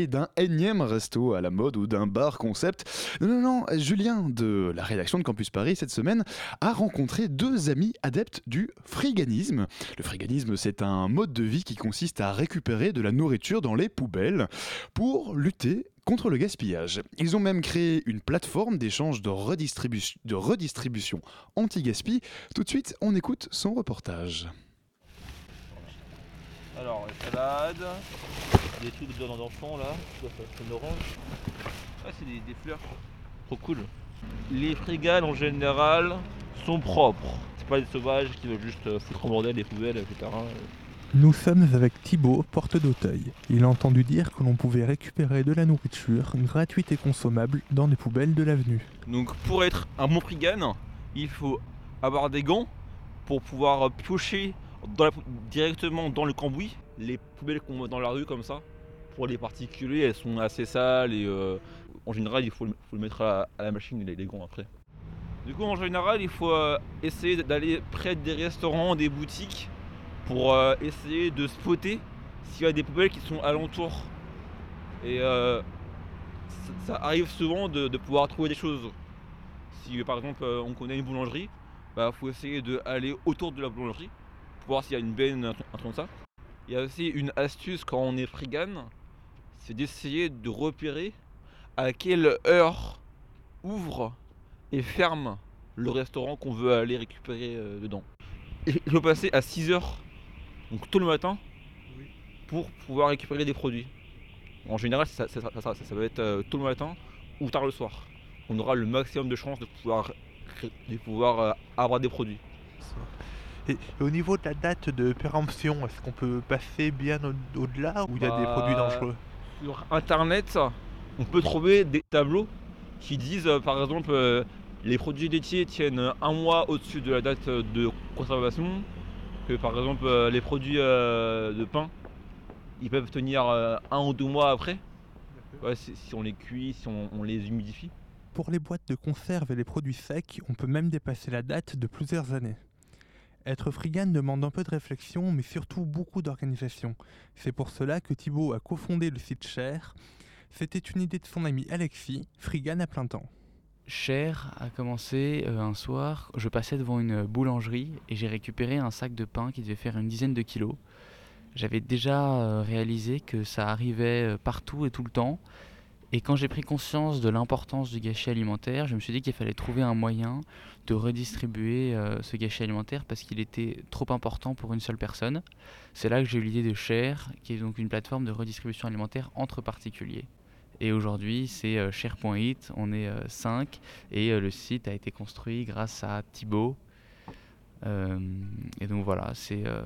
d'un énième resto à la mode ou d'un bar concept. Non, non, non, Julien de la rédaction de Campus Paris cette semaine a rencontré deux amis adeptes du friganisme. Le friganisme, c'est un mode de vie qui consiste à récupérer de la nourriture dans les poubelles pour lutter contre le gaspillage. Ils ont même créé une plateforme d'échange de, redistribu- de redistribution anti-gaspi. Tout de suite, on écoute son reportage. Alors, les salades, des trucs de d'enfants là, faire une orange. Ah, c'est des, des fleurs. Trop cool. Les frigales en général sont propres. C'est pas des sauvages qui veulent juste euh, foutre en bordel les poubelles, etc. Nous sommes avec Thibaut, porte d'Auteuil. Il a entendu dire que l'on pouvait récupérer de la nourriture gratuite et consommable dans des poubelles de l'avenue. Donc, pour être un bon frigane, il faut avoir des gants pour pouvoir piocher directement dans le cambouis les poubelles qu'on voit dans la rue comme ça. Pour les particuliers, elles sont assez sales et euh, en général, il faut le, mettre à, à la machine, les, les gants après. Du coup, en général, il faut euh, essayer d'aller près des restaurants, des boutiques, pour euh, essayer de spotter s'il y a des poubelles qui sont alentour. Et euh, ça, arrive souvent de, pouvoir trouver des choses. Si par exemple euh, on connaît une boulangerie, il faut essayer d'aller autour de la boulangerie pour voir s'il y a une benne, un truc comme ça. Il y a aussi une astuce quand on est frigane, c'est d'essayer de repérer à quelle heure ouvre et ferme le restaurant qu'on veut aller récupérer dedans. Il faut passer à 6 heures, donc tôt le matin, pour pouvoir récupérer des produits. En général, ça, ça- ça- ça- ça va être euh, tôt le matin ou tard le soir. On aura le maximum de chances de pouvoir, ré- de pouvoir euh, avoir des produits. Et, au niveau de la date de péremption, est-ce qu'on peut passer bien au- au-delà ou il y a des Bah, produits dangereux? Sur internet, on peut trouver des tableaux qui disent euh, par exemple les produits laitiers tiennent un mois au-dessus de la date de conservation, que par exemple euh, les produits euh, de pain ils peuvent tenir euh, un ou deux mois après. Ouais, si, si on les cuit, si on, on les humidifie. Pour les boîtes de conserve et les produits secs, on peut même dépasser la date de plusieurs années. Être frigane demande un peu de réflexion, mais surtout beaucoup d'organisation. C'est pour cela que Thibaut a cofondé le site Cher. C'était une idée de son ami Alexis, frigane à plein temps. Cher a commencé euh, un soir, je passais devant une boulangerie et j'ai récupéré un sac de pain qui devait faire une dizaine de kilos. J'avais déjà euh, réalisé que ça arrivait euh, partout et tout le temps. Et quand j'ai pris conscience de l'importance du gâchis alimentaire, je me suis dit qu'il fallait trouver un moyen de redistribuer ce gâchis alimentaire parce qu'il était trop important pour une seule personne. C'est là que j'ai eu l'idée de Share, qui est donc une plateforme de redistribution alimentaire entre particuliers. Et aujourd'hui, c'est euh, Share.it, on est 5 et euh, le site a été construit grâce à Thibaut. Euh, et donc voilà, c'est euh,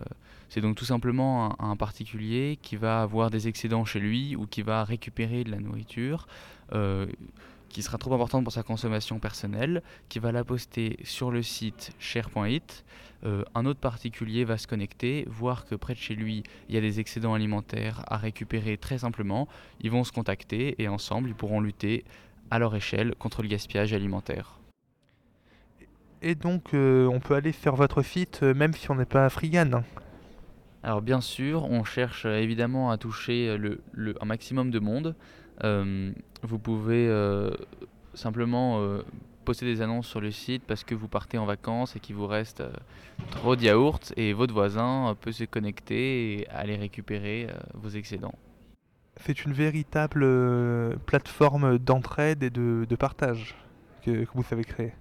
donc tout simplement un, particulier qui va avoir des excédents chez lui ou qui va récupérer de la nourriture. Euh, qui sera trop importante pour sa consommation personnelle, qui va la poster sur le site share.it. Euh, un autre particulier va se connecter, voir que près de chez lui, il y a des excédents alimentaires à récupérer très simplement. Ils vont se contacter et ensemble, ils pourront lutter à leur échelle contre le gaspillage alimentaire. Et donc, euh, on peut aller sur votre site euh, même si on n'est pas frigane. Alors bien sûr, on cherche euh, évidemment à toucher le, le- un maximum de monde. Euh, vous pouvez euh, simplement euh, poster des annonces sur le site parce que vous partez en vacances et qu'il vous reste euh, trop de yaourts et votre voisin euh, peut se connecter et aller récupérer euh, vos excédents. C'est une véritable plateforme d'entraide et de, de partage que, que vous avez créée.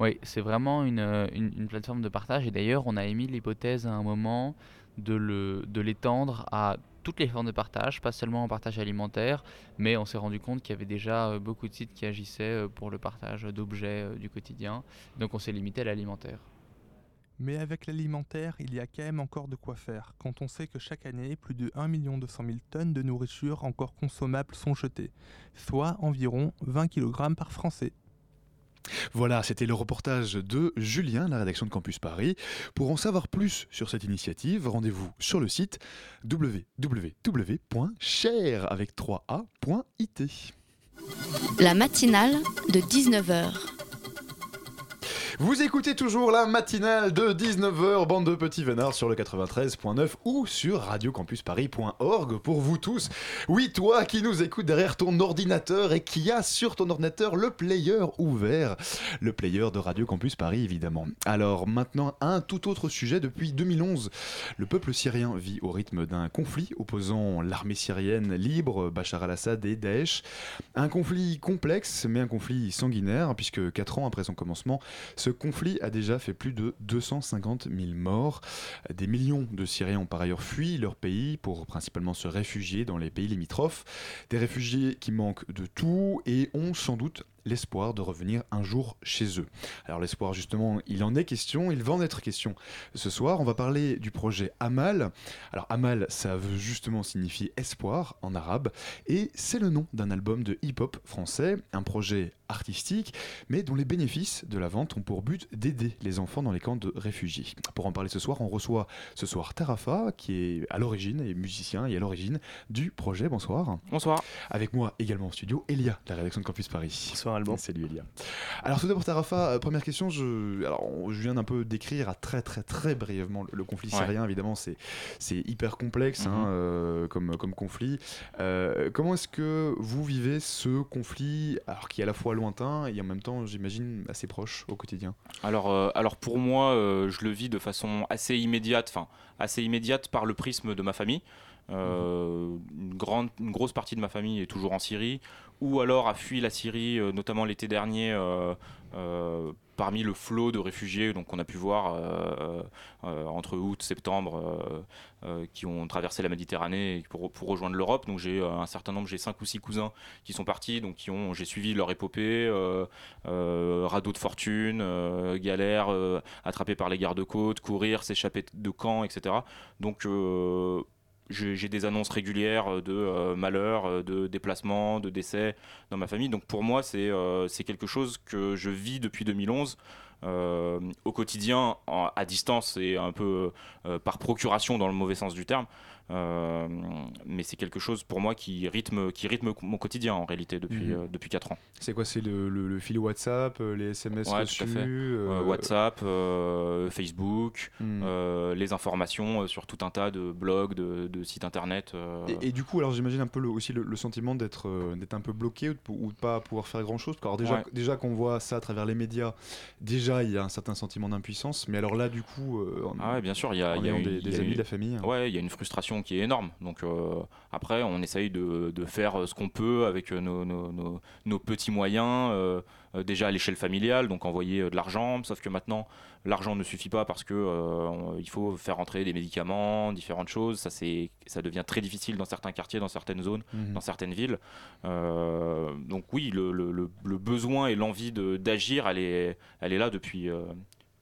Oui, c'est vraiment une, une- une plateforme de partage et d'ailleurs on a émis l'hypothèse à un moment de le- de l'étendre à toutes les formes de partage, pas seulement en partage alimentaire, mais on s'est rendu compte qu'il y avait déjà euh, beaucoup de sites qui agissaient euh, pour le partage d'objets euh, du quotidien, donc on s'est limité à l'alimentaire. Mais avec l'alimentaire, il y a quand même encore de quoi faire, quand on sait que chaque année, plus de 1 200 000 tonnes de nourriture encore consommables sont jetées, soit environ 20 kg par Français. Voilà, c'était le reportage de Julien, la rédaction de Campus Paris. Pour en savoir plus sur cette initiative, rendez-vous sur le site www.share avec 3a.it. La matinale de 19h. Vous écoutez toujours la matinale de 19h, bande de petits vénards sur le 93.9 ou sur radiocampusparis.org pour vous tous. Oui, toi qui nous écoutes derrière ton ordinateur et qui a sur ton ordinateur le player ouvert, le player de Radio Campus Paris évidemment. Alors maintenant, un tout autre sujet. Depuis 2011, le peuple syrien vit au rythme d'un conflit opposant l'armée syrienne libre, Bachar al-Assad et Daesh. Un conflit complexe, mais un conflit sanguinaire, puisque 4 ans après son commencement, ce conflit a déjà fait plus de 250 000 morts. Des millions de Syriens ont par ailleurs fui leur pays pour principalement se réfugier dans les pays limitrophes. Des réfugiés qui manquent de tout et ont sans doute l'espoir de revenir un jour chez eux. Alors l'espoir justement, il en est question, il va en être question ce soir. On va parler du projet Amal. Alors Amal, ça veut justement signifier espoir en arabe et c'est le nom d'un album de hip-hop français, un projet artistique, mais dont les bénéfices de la vente ont pour but d'aider les enfants dans les camps de réfugiés. Pour en parler ce soir, on reçoit ce soir Tarafa, qui est à l'origine, et musicien, et à l'origine du projet. Bonsoir. Bonsoir. Avec moi également en studio, Elia, de la rédaction de Campus Paris. Bonsoir Alban. Salut Elia. Alors tout d'abord Tarafa, euh, première question, je, alors, je viens d'un peu décrire à très très très brièvement le, le conflit Ouais. syrien, évidemment c'est c'est hyper complexe hein, Mhm. euh, comme, comme conflit. Euh, comment est-ce que vous vivez ce conflit, alors qui est à la fois lointain et en même temps, j'imagine, assez proche au quotidien? Alors, euh, alors pour moi, euh, je le vis de façon assez immédiate, enfin assez immédiate par le prisme de ma famille. Euh, une, grande, une grosse partie de ma famille est toujours en Syrie, ou alors a fui la Syrie, euh, notamment l'été dernier, euh, parmi le flot de réfugiés donc on a pu voir entre août septembre euh, euh, qui ont traversé la Méditerranée pour, rejoindre l'Europe. Donc j'ai un certain nombre, j'ai cinq ou six cousins qui sont partis, donc j'ai suivi leur épopée, radeau de fortune, galère, attrapé par les gardes-côtes, courir, s'échapper de camps, etc. Donc j'ai des annonces régulières de euh, malheurs, euh, de déplacements, de décès dans ma famille. Donc pour moi, c'est euh, quelque chose que je vis depuis 2011. euh, au quotidien, en- à distance et un peu euh, par procuration dans le mauvais sens du terme. Euh, mais c'est quelque chose pour moi qui rythme, qui rythme mon quotidien en réalité depuis, Mhm. euh, depuis 4 ans. C'est quoi C'est le, le- le fil WhatsApp, euh, les SMS Ouais, reçus tout à fait. WhatsApp, Facebook, Hmm. les informations sur tout un tas de blogs, de, de sites internet. Et, et du coup, alors j'imagine un peu le- aussi le, sentiment d'être un peu bloqué ou de, ou de pas pouvoir faire grand chose. Alors déjà, Ouais. déjà qu'on voit ça à travers les médias, déjà il y a un certain sentiment d'impuissance. Mais alors là, du coup, en- Ah ouais, bien sûr, il y a, y des, y a amis de la famille. hein. Ouais, il y a une frustration qui est énorme. Donc euh, après, on essaye de, de faire ce qu'on peut avec euh, nos, nos- nos- nos petits moyens. euh, déjà à l'échelle familiale, donc envoyer de l'argent. Sauf que maintenant, l'argent ne suffit pas parce que on- il faut faire entrer des médicaments, différentes choses. Ça, ça devient très difficile dans certains quartiers, dans certaines zones, Mhm. dans certaines villes. Donc oui, le, le- le- le besoin et l'envie d'agir, elle est, elle est là depuis,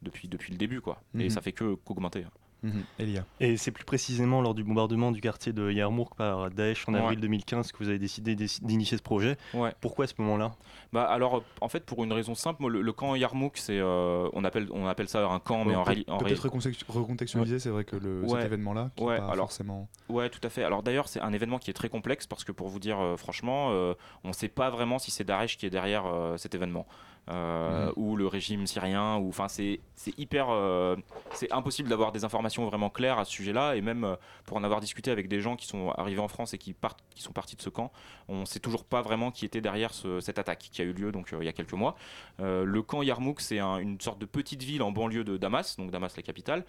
depuis, depuis le début, quoi. Et Mhm. ça fait que qu'augmenter. Mhm. Elia. Et c'est plus précisément lors du bombardement du quartier de Yarmouk par Daesh en Ouais. avril 2015 que vous avez décidé d'initier ce projet. Ouais. Pourquoi à ce moment-là? Bah alors en fait pour une raison simple, le, le camp Yarmouk c'est euh, on appelle on appelle ça un camp mais en, Peut- en Peut-être recontextualiser, c'est vrai que le, Ouais. cet événement-là, Ouais, pas alors- forcément. Ouais, tout à fait. Alors d'ailleurs, c'est un événement qui est très complexe parce que pour vous dire euh, franchement, euh, on ne sait pas vraiment si c'est Daesh qui est derrière euh, cet événement. Euh, Mhm. ou le régime syrien ou enfin c'est hyper euh, c'est impossible d'avoir des informations vraiment claires à ce sujet-là. Et même euh, pour en avoir discuté avec des gens qui sont arrivés en France et qui partent qui sont partis de ce camp on sait toujours pas vraiment qui était derrière ce- cette attaque qui a eu lieu donc euh, il y a quelques mois. Le camp Yarmouk c'est un- une sorte de petite ville en banlieue de Damas donc Damas la capitale.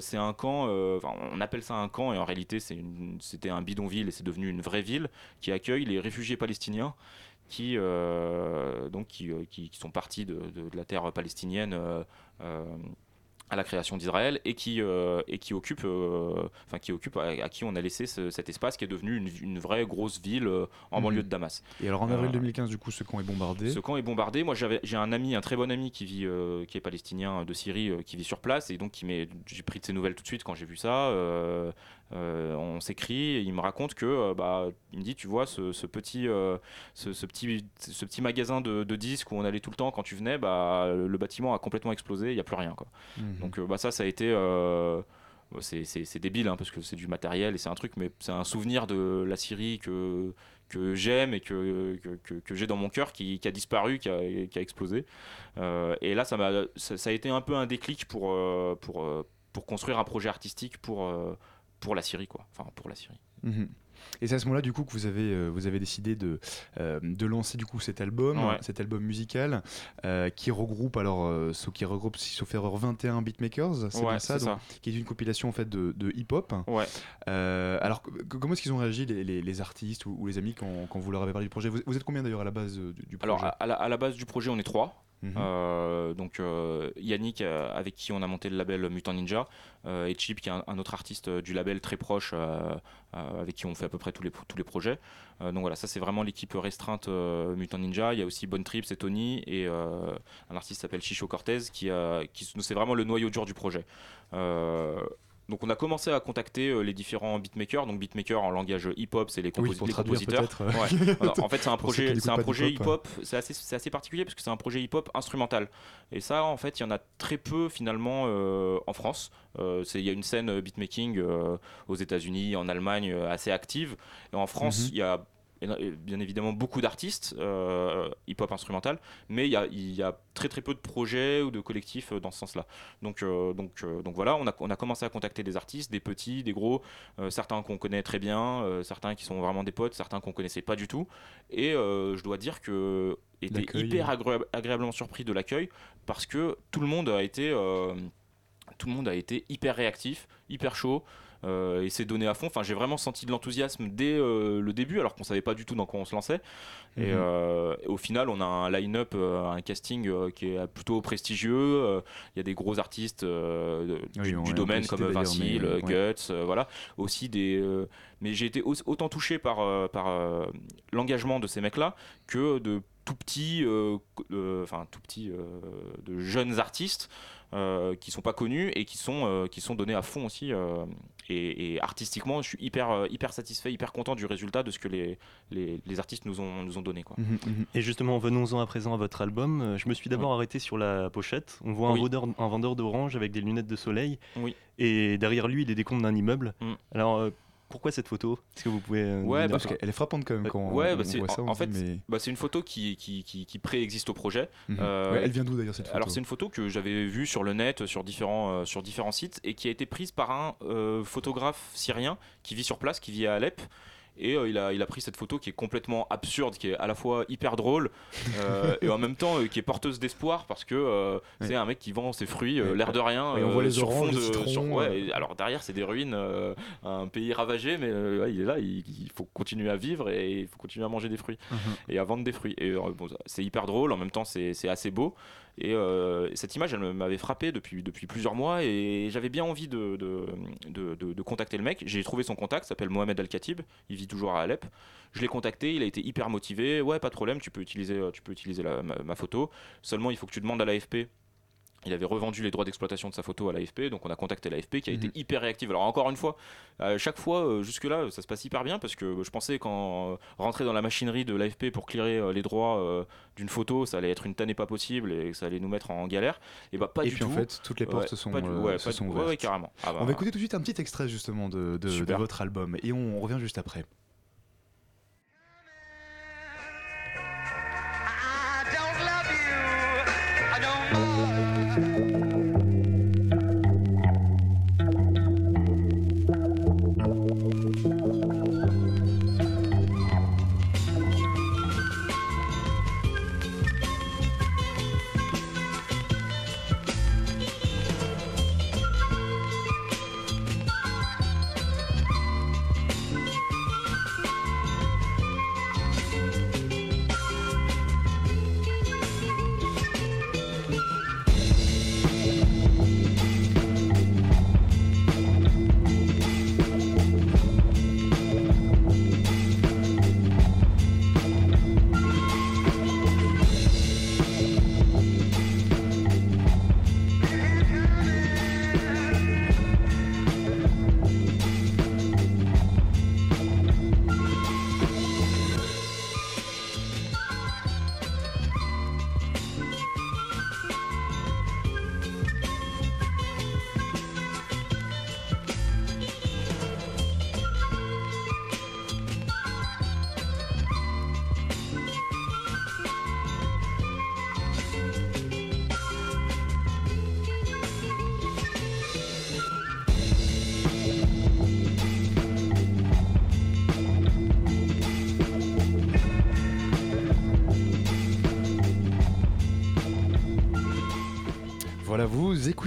C'est un camp, on appelle ça un camp et en réalité c'était un bidonville et c'est devenu une vraie ville qui accueille les réfugiés palestiniens qui, euh, donc, qui, euh, qui- qui sont partis de, de- de la terre palestinienne euh, à la création d'Israël et qui, euh, et qui occupe, enfin qui occupe à, à qui on a laissé ce- cet espace qui est devenu une, une vraie grosse ville en Mhm. banlieue de Damas. Et alors en avril Euh, 2015, du coup, ce camp est bombardé. ce camp est bombardé. Moi, j'ai un ami, un très bon ami qui vit, qui est palestinien de Syrie, qui vit sur place, et donc qui j'ai pris de ses nouvelles tout de suite quand j'ai vu ça. Euh, on s'écrit, et il me raconte que, euh, bah, il me dit, tu vois, ce, ce petit, euh, ce, ce petit, ce petit magasin de, de disques où on allait tout le temps quand tu venais, bah, le bâtiment a complètement explosé, il n'y a plus rien, quoi. Mhm. Donc, bah, ça, ça a été. c'est- débile hein, parce que c'est du matériel et c'est un truc, mais c'est un souvenir de la Syrie que, que j'aime et que, que, que- que j'ai dans mon cœur qui, qui a disparu, qui a, qui a explosé. Et là, ça, m'a, ça, ça a été un peu un déclic pour, pour, pour construire un projet artistique pour, pour la Syrie, quoi. Enfin, pour la Syrie. Mhm. Et c'est à ce moment-là, du coup, que vous avez, euh, vous avez décidé de, euh, de lancer du coup cet album, Ouais. cet album musical, euh, qui regroupe alors, ce qui regroupe, si sauf erreur, 21 beatmakers, c'est Ouais, bien ça, c'est donc, ça. qui est une compilation en fait de, de hip-hop. Ouais. Alors, comment est-ce qu'ils ont réagi les, les- les artistes ou, ou les amis quand, quand vous leur avez parlé du projet? Vous, vous êtes combien d'ailleurs à la base du, du projet? Alors, à, à la, à la base du projet, on est trois. Mhm. Euh, donc euh, Yannick, euh, avec qui on a monté le label Mutant Ninja, et Chip, qui est un, autre artiste du label très proche, avec qui on fait à peu près tous les, tous les projets. Donc voilà, ça c'est vraiment l'équipe restreinte Mutant Ninja. Il y a aussi Bonne Trips et Tony, et un artiste s'appelle Chicho Cortez, qui, qui c'est vraiment le noyau dur du projet. Donc on a commencé à contacter euh, les différents beatmakers. Donc beatmakers en langage hip-hop, c'est les, compos- compositeurs. euh, Ouais. Alors, en fait, c'est un projet, c'est un projet hip-hop. C'est assez, c'est assez particulier parce que c'est un projet hip-hop instrumental. Et ça, en fait, il y en a très peu finalement euh, en France. Euh, Il y a une scène beatmaking euh, aux États-Unis, en Allemagne, assez active. Et en France, Mhm. il y a bien évidemment beaucoup d'artistes euh, hip-hop instrumental, mais il y a, y a très très peu de projets ou de collectifs euh, dans ce sens-là. Donc, euh, donc, euh, donc voilà, on a, on a commencé à contacter des artistes, des petits, des gros, certains qu'on connaît très bien, certains qui sont vraiment des potes, certains qu'on connaissait pas du tout. Et je dois dire que était hyper agré- agréablement surpris de l'accueil parce que tout le monde a été tout le monde a été hyper réactif, hyper chaud. Euh, et s'est donné à fond. Enfin, j'ai vraiment senti de l'enthousiasme dès euh, le début, alors qu'on savait pas du tout dans quoi on se lançait. Et, Mhm. euh, et au final, on a un line-up, euh, un casting qui est plutôt prestigieux. Il y a des gros artistes de- Oui, du, domaine comme Vincile, ouais. Guts, voilà. Aussi des. mais j'ai été au- autant touché par, par l'engagement de ces mecs-là que de tout petits, enfin tout petits, de jeunes artistes euh, qui sont pas connus et qui sont qui sont donnés à fond aussi. Et, et artistiquement, je suis hyper euh, hyper satisfait, hyper content du résultat de ce que les, les, les artistes nous ont nous ont donné quoi. Mhm, Et justement, venons-en à présent à votre album. Euh, Je me suis d'abord arrêté sur la pochette. On voit un Oui. vendeur, un vendeur d'orange avec des lunettes de soleil. Oui. Et derrière lui, il est décompte d'un immeuble. Mm. Alors, euh, pourquoi cette photo? Est-ce que vous pouvez. euh, Ouais, parce ça? que- Elle est frappante quand même quand ouais, on, bah, on voit ça. en, fait, mais- bah, c'est une photo qui, qui, qui, qui préexiste au projet. Euh, Ouais, elle vient d'où, d'ailleurs, cette Alors photo? c'est une photo que j'avais vue sur le net, sur différents, euh, sur différents sites, et qui a été prise par un euh, photographe syrien qui vit sur place, qui vit à Alep. Et euh, il, a, il a pris cette photo qui est complètement absurde, qui est à la fois hyper drôle euh, et en même temps euh, qui est porteuse d'espoir parce que c'est un mec qui vend ses fruits, l'air de rien. Et on voit les sur oranges, fond les de- citrons, sur- ouais, et alors derrière c'est des ruines, un pays ravagé, mais ouais, il est là, il, il faut continuer à vivre et il faut continuer à manger des fruits Mhm. et à vendre des fruits. Et bon, c'est hyper drôle, en même temps c'est assez beau. Et cette image, elle m'avait frappé depuis, depuis plusieurs mois et j'avais bien envie de, de, de- de- de contacter le mec. J'ai trouvé son contact, il s'appelle Mohamed Al-Khatib, il vit toujours à Alep. Je l'ai contacté, il a été hyper motivé. Ouais, pas de problème, tu peux utiliser, ma, ma photo. Seulement, il faut que tu demandes à l'AFP. Il avait revendu les droits d'exploitation de sa photo à l'AFP, donc on a contacté l'AFP qui a été hyper réactive. Alors encore une fois, à chaque fois, euh, jusque-là, ça se passe hyper bien parce que je pensais quand euh, rentrer dans la machinerie de l'AFP pour clearer euh, les droits euh, d'une photo, ça allait être une tannée pas possible et que ça allait nous mettre en galère. Et bah pas Et du puis, en fait, toutes les portes Ouais, sont, du- euh, ouais, se ouvertes. ouais, carrément. Ah bah, On va écouter tout de suite un petit extrait justement de, de- de Super. votre album et on revient juste après.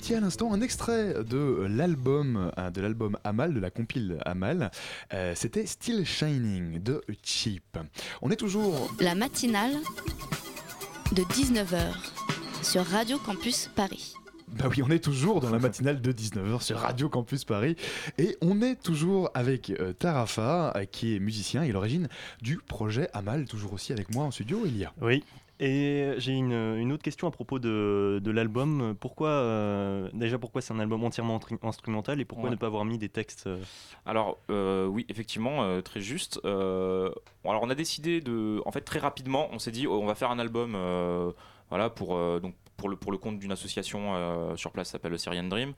Écoutiez à l'instant un extrait de l'album, euh, de l'album Amal, de la compile Amal. Euh, C'était Still Shining de Cheap. On est toujours La matinale de 19h sur Radio Campus Paris. Bah oui, on est toujours dans la matinale de 19h sur Radio Campus Paris et on est toujours avec euh, Tarafa euh, qui est musicien et l'origine du projet Amal, toujours aussi avec moi en studio, il y a. Oui. Et j'ai une, une autre question à propos de, de l'album. Pourquoi, euh, déjà, pourquoi c'est un album entièrement instrumental et pourquoi Ouais. ne pas avoir mis des textes euh, Alors euh, oui, effectivement, euh, très juste. Euh, alors on a décidé de, en fait très rapidement, on s'est dit oh, on va faire un album, euh, voilà pour euh, donc pour le pour le compte d'une association euh, sur place, ça s'appelle le Syrian Dream.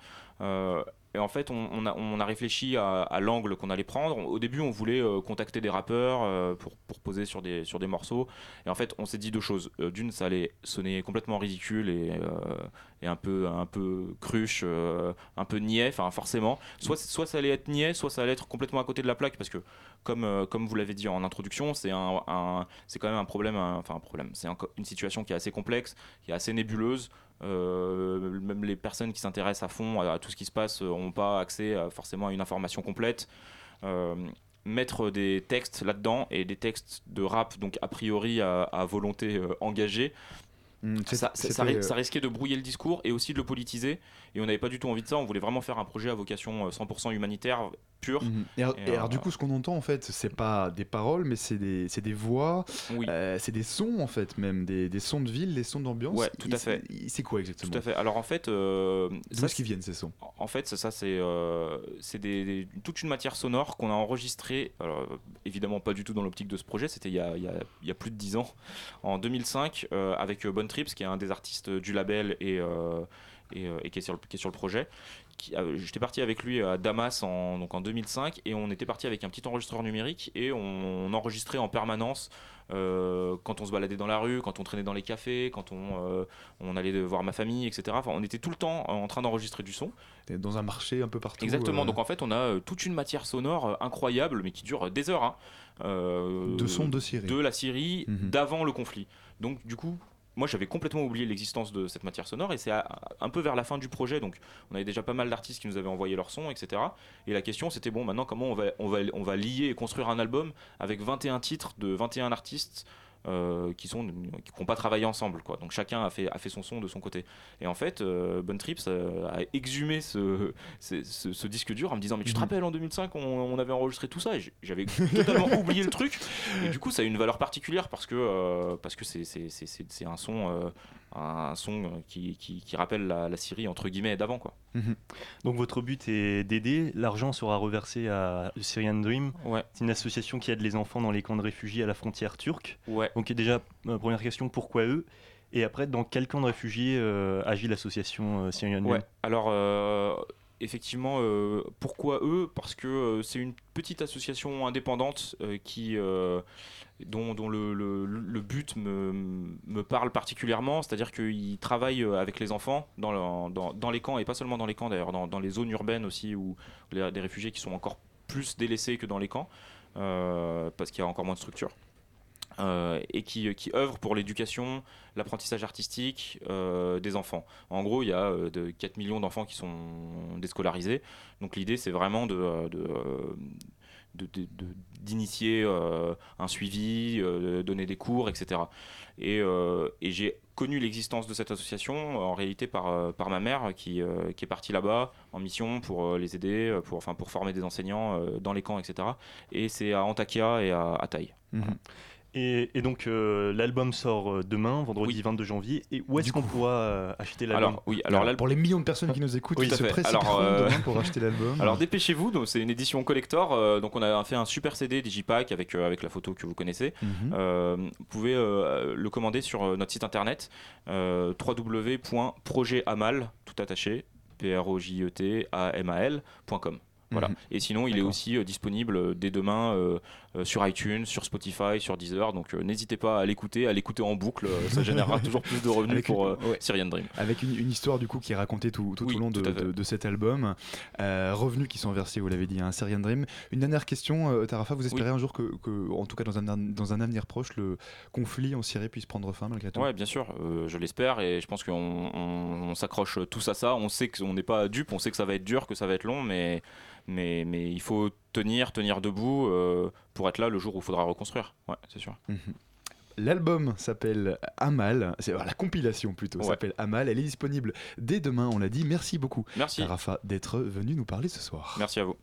Et en fait, on, a, réfléchi à, l'angle qu'on allait prendre. Au début, on voulait euh, contacter des rappeurs euh, pour, poser sur des, morceaux. Et en fait, on s'est dit deux choses. Euh, D'une, ça allait sonner complètement ridicule et, un, peu, cruche, un peu niais, enfin forcément. Soit, ça allait être niais, soit ça allait être complètement à côté de la plaque parce que, comme, vous l'avez dit en introduction, c'est quand même un problème, enfin un problème, c'est un- une situation qui est assez complexe, qui est assez nébuleuse. Euh, même les personnes qui s'intéressent à fond à, à tout ce qui se passe n'ont pas accès à- forcément à une information complète. Euh, mettre des textes là-dedans et des textes de rap, donc a priori à, à volonté euh, engagée, c'est- ça, ça- ça c'était, ri- euh, ça risquait de brouiller le discours et aussi de le politiser. Et on n'avait pas du tout envie de ça. On voulait vraiment faire un projet à vocation euh, 100% humanitaire, pure. Mhm. Et, alors, Et, et alors, du coup, ce qu'on entend en fait, c'est pas des paroles, mais c'est des, c'est des voix, Oui. euh, c'est des sons en fait, même des, des sons de ville, des sons d'ambiance. Ouais, tout à fait. C'est quoi exactement Tout à fait. Alors en fait, euh, D'où est-ce qu'ils viennent ces sons? En fait, ça, ça, c'est euh, c'est des, toute une matière sonore qu'on a enregistrée. Alors, euh, évidemment, pas du tout dans l'optique de ce projet. C'était il, y a- il y a- il y a plus de 10 ans, en 2005, euh, avec Bon Trips, qui est un des artistes du label et, et, et qui, est sur le, qui est sur le projet. Euh, J'étais parti avec lui à Damas en, donc en 2005 et on était parti avec un petit enregistreur numérique et on, on enregistrait en permanence euh, quand on se baladait dans la rue, quand on traînait dans les cafés, quand on, euh, on allait voir ma famille, etc. Enfin, on était tout le temps en train d'enregistrer du son. Dans un marché un peu partout. Exactement. euh, Donc en fait, on a toute une matière sonore incroyable, mais qui dure des heures. hein. De sons de Syrie. De la Syrie, Mhm. d'avant le conflit. Donc du coup. Moi, j'avais complètement oublié l'existence de cette matière sonore et c'est un peu vers la fin du projet. Donc, on avait déjà pas mal d'artistes qui nous avaient envoyé leurs sons, etc. Et la question, c'était bon, maintenant, comment on on va lier et construire un album avec 21 titres de 21 artistes euh, qui sont qui n'ont pas travaillé ensemble quoi donc chacun a fait a fait son son de son côté et en fait euh, Trips euh, a exhumé ce, ce, ce- ce disque dur en me disant mais tu te Mhm. rappelles en 2005 on, on avait enregistré tout ça? Et j'avais totalement oublié le truc et du coup ça a une valeur particulière parce que euh, parce que c'est un son un son qui, qui, qui rappelle la, la Syrie entre guillemets d'avant quoi Donc votre but est d'aider, l'argent sera reversé à Syrian Dream. Ouais. C'est une association qui aide les enfants dans les camps de réfugiés à la frontière turque. Ouais. Donc déjà, euh, première question, pourquoi eux? Et après, dans quel camp de réfugiés euh, agit l'association euh, Syrian Ouais, alors effectivement, euh, pourquoi eux? Parce que euh, c'est une petite association indépendante euh, qui, dont, dont le, le- le but me, me parle particulièrement, c'est-à-dire qu'ils travaillent avec les enfants dans, le- dans, dans les camps, et pas seulement dans les camps d'ailleurs, dans, dans les zones urbaines aussi, où les, des réfugiés qui sont encore plus délaissés que dans les camps, parce qu'il y a encore moins de structures. Euh, et qui, qui œuvrent pour l'éducation, l'apprentissage artistique euh, des enfants. En gros, il y a euh, de 4 millions d'enfants qui sont déscolarisés. Donc l'idée, c'est vraiment de, euh, euh, d'initier euh, un suivi, euh, de donner des cours, etc. Et, euh, et j'ai connu l'existence de cette association euh, en réalité par, euh, par ma mère qui, euh, qui est partie là-bas en mission pour euh, les aider, euh, pour, enfin, pour former des enseignants euh, dans les camps, etc. Et c'est à Antakya et à, à Taï. Et, et donc euh, l'album sort euh, demain, vendredi 22 janvier. Et où est-ce qu'on pourra euh, acheter l'album Alors, oui, Pour les millions de personnes qui nous écoutent, Oui, qui se Alors, euh, demain pour acheter l'album. Alors dépêchez-vous, donc c'est une édition collector. euh, donc on a fait un super CD Digipack avec euh, avec la photo que vous connaissez. Mhm. Euh, vous pouvez euh, le commander sur euh, notre site internet euh, www.projetamal tout attaché p r o j e t a m a l.com. Voilà. Mhm. Et sinon, il est aussi euh, disponible euh, dès demain euh, sur iTunes, sur Spotify, sur Deezer. Donc n'hésitez pas à l'écouter, à l'écouter en boucle. ça générera toujours plus de revenus Avec pour une- ouais. Syrian Dream. Avec une, une histoire du coup qui est racontée tout, tout Oui, au long de, tout à fait. de- de cet album. Revenus qui sont versés, vous l'avez dit, à un Syrian Dream. Une dernière question, Tarafa, vous espérez un jour que, que, en tout cas dans un, dans un avenir proche, le conflit en Syrie puisse prendre fin malgré tout? Ouais, bien sûr, euh, je l'espère et je pense qu'on on- on s'accroche tous à ça. On sait qu'on n'est pas dupe, on sait que ça va être dur, que ça va être long, mais, mais, mais il faut tenir, tenir debout euh, pour être là le jour où il faudra reconstruire. Ouais, c'est sûr. Mhm. L'album s'appelle Amal, c'est la compilation plutôt Ouais. s'appelle Amal. Elle est disponible dès demain. On l'a dit. Merci beaucoup, Merci. Rafa, d'être venu nous parler ce soir. Merci à vous.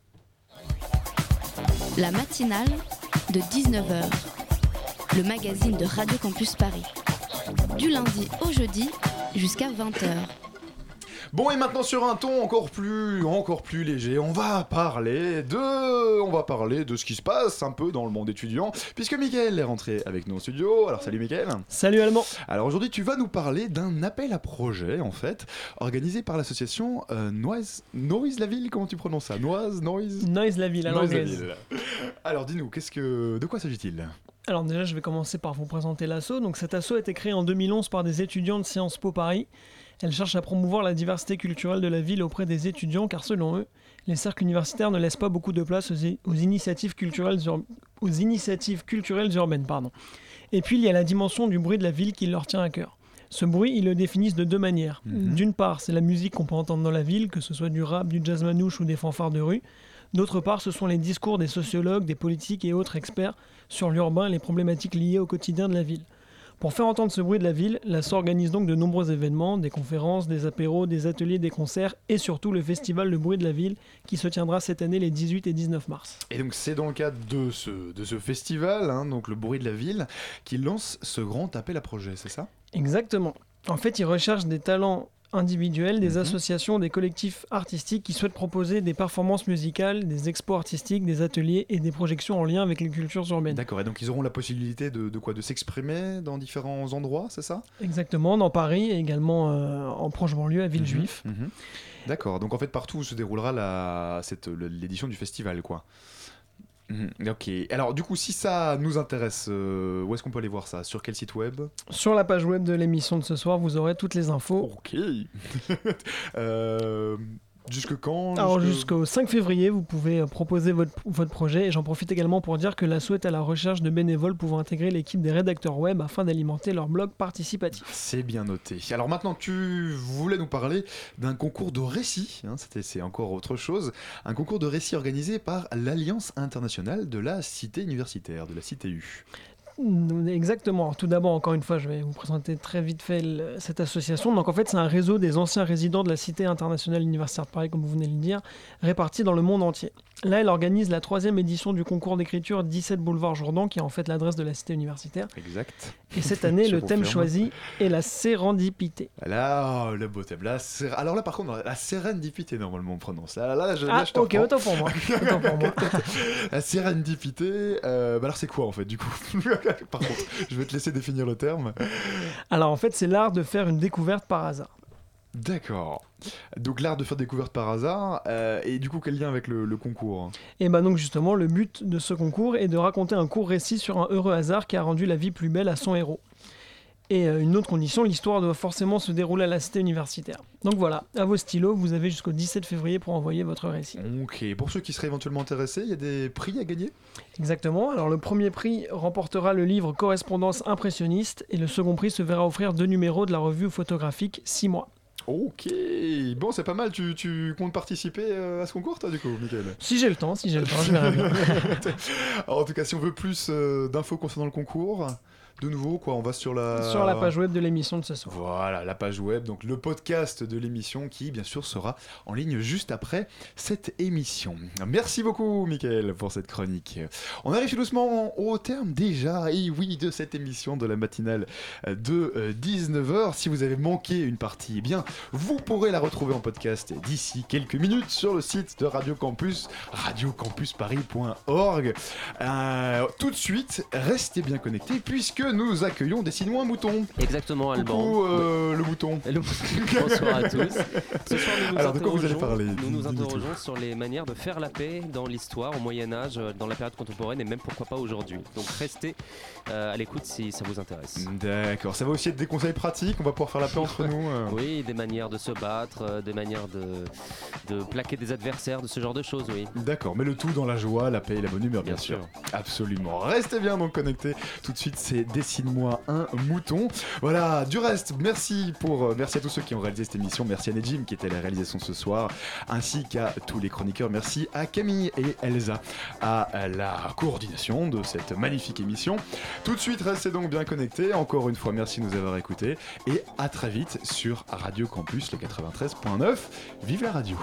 La matinale de 19h, le magazine de Radio Campus Paris. Du lundi au jeudi jusqu'à 20h. Bon et maintenant sur un ton encore plus encore plus léger, on va parler de on va parler de ce qui se passe un peu dans le monde étudiant puisque Mickaël est rentré avec nous au studio. Alors salut Mickaël. Salut Allemand. Alors aujourd'hui tu vas nous parler d'un appel à projet en fait organisé par l'association euh, Noise Noise la ville comment tu prononces ça? Noise Noise? Noise la ville à l'anglaise. Alors dis-nous qu'est-ce que de quoi s'agit-il? Alors déjà, je vais commencer par vous présenter l'assaut. Donc cet assaut a été créé en 2011 par des étudiants de Sciences Po Paris. Elle cherche à promouvoir la diversité culturelle de la ville auprès des étudiants car selon eux, les cercles universitaires ne laissent pas beaucoup de place aux, initiatives culturelles ur- aux initiatives culturelles urbaines, pardon. Et puis il y a la dimension du bruit de la ville qui leur tient à cœur. Ce bruit, ils le définissent de deux manières. Mhm. D'une part, c'est la musique qu'on peut entendre dans la ville, que ce soit du rap, du jazz manouche ou des fanfares de rue. D'autre part, ce sont les discours des sociologues, des politiques et autres experts sur l'urbain et les problématiques liées au quotidien de la ville. Pour faire entendre ce bruit de la ville, l'ASSO organise donc de nombreux événements, des conférences, des apéros, des ateliers, des concerts et surtout le festival Le Bruit de la Ville qui se tiendra cette année les 18 et 19 mars. Et donc c'est dans le cadre de ce, de ce festival, hein, donc le bruit de la ville, qui lance ce grand appel à projet, c'est ça? Exactement. En fait, ils recherchent des talents individuels, des associations, des collectifs artistiques qui souhaitent proposer des performances musicales, des expos artistiques, des ateliers et des projections en lien avec les cultures urbaines. D'accord, et donc ils auront la possibilité de, de quoi De s'exprimer dans différents endroits, c'est ça? Exactement, dans Paris et également euh, en proche banlieue à Villejuif. Mhm. D'accord, donc en fait partout où se déroulera l'édition du festival, quoi. Mhm, Ok, alors du coup si ça nous intéresse, euh, où est-ce qu'on peut aller voir ça? Sur quel site web? Sur la page web de l'émission de ce soir, vous aurez toutes les infos. Ok. Euh, jusque quand Alors jusqu'au 5 février, vous pouvez euh, proposer votre, votre projet et j'en profite également pour dire que l'ASSO est à la recherche de bénévoles pouvant intégrer l'équipe des rédacteurs web afin d'alimenter leur blog participatif. C'est bien noté. Alors maintenant, tu voulais nous parler d'un concours de récits. hein, c'est encore autre chose. Un concours de récits organisé par l'Alliance internationale de la cité universitaire, de la CTU. Exactement. Tout d'abord, encore une fois, je vais vous présenter très vite fait cette association. Donc, en fait, c'est un réseau des anciens résidents de la Cité internationale universitaire de Paris, comme vous venez de le dire, répartis dans le monde entier. Là, elle organise la troisième édition du concours d'écriture 17 boulevard Jourdan, qui est en fait l'adresse de la Cité universitaire. Exact. Et cette année, le thème choisi est la sérendipité. Là, oh, le beau thème. La sé- Alors là, par contre, la sérendipité, normalement, on prononce. Là, là, je, là, Ah, je te ok, autant pour moi. Autant pour moi. la sérendipité, euh, bah alors c'est quoi en fait, du coup? Par contre, je vais te laisser définir le terme. Alors, en fait, c'est l'art de faire une découverte par hasard. D'accord. Donc l'art de faire découverte par hasard, euh, et du coup quel lien avec le, le concours? Et ben donc justement, le but de ce concours est de raconter un court récit sur un heureux hasard qui a rendu la vie plus belle à son héros. Et euh, une autre condition, l'histoire doit forcément se dérouler à la cité universitaire. Donc voilà, à vos stylos, vous avez jusqu'au 17 février pour envoyer votre récit. Ok, pour ceux qui seraient éventuellement intéressés, il y a des prix à gagner? Exactement, alors le premier prix remportera le livre Correspondance impressionniste et le second prix se verra offrir deux numéros de la revue photographique 6 mois. Ok, bon c'est pas mal, tu, tu comptes participer euh, à ce concours toi du coup, Mickaël? Si j'ai le temps, si j'ai le temps, je verrai bien. Alors, en tout cas, si on veut plus euh, d'infos concernant le concours, de nouveau, quoi, on va sur la... Sur la page web de l'émission de ce soir. Voilà, la page web, donc le podcast de l'émission qui, bien sûr, sera en ligne juste après cette émission. Merci beaucoup, Mickaël, pour cette chronique. On arrive tout doucement au terme déjà, et oui, de cette émission de la matinale de euh, 19h. Si vous avez manqué une partie, eh bien, vous pourrez la retrouver en podcast d'ici quelques minutes sur le site de Radio Campus, radiocampusparis.org. Euh, tout de suite, restez bien connectés puisque nous accueillons décidément un mouton. Exactement, Alban. Coucou, euh, le mouton. Bonsoir à tous. Ce soir, nous nous Alors, de quoi vous allez parler Nous nous interrogeons sur les manières de faire la paix dans l'histoire, au Moyen-Âge, euh, dans la période contemporaine et même pourquoi pas aujourd'hui. Donc restez euh, à l'écoute si ça vous intéresse. D'accord, ça va aussi être des conseils pratiques, on va pouvoir faire la paix entre nous. euh. Oui, des manières de se battre, des manières de, de plaquer des adversaires, de ce genre de choses, oui. D'accord, mais le tout dans la joie, la paix et la bonne humeur, bien, Bien sûr. sûr. Absolument. Restez bien donc connectés. Tout de suite, c'est dessine-moi un mouton. Voilà, du reste, merci pour euh, merci à tous ceux qui ont réalisé cette émission. Merci à Nejim qui était la réalisation ce soir, ainsi qu'à tous les chroniqueurs. Merci à Camille et Elsa à la coordination de cette magnifique émission. Tout de suite, restez donc bien connectés. Encore une fois, merci de nous avoir écoutés et à très vite sur Radio Campus le 93.9. Vive la radio.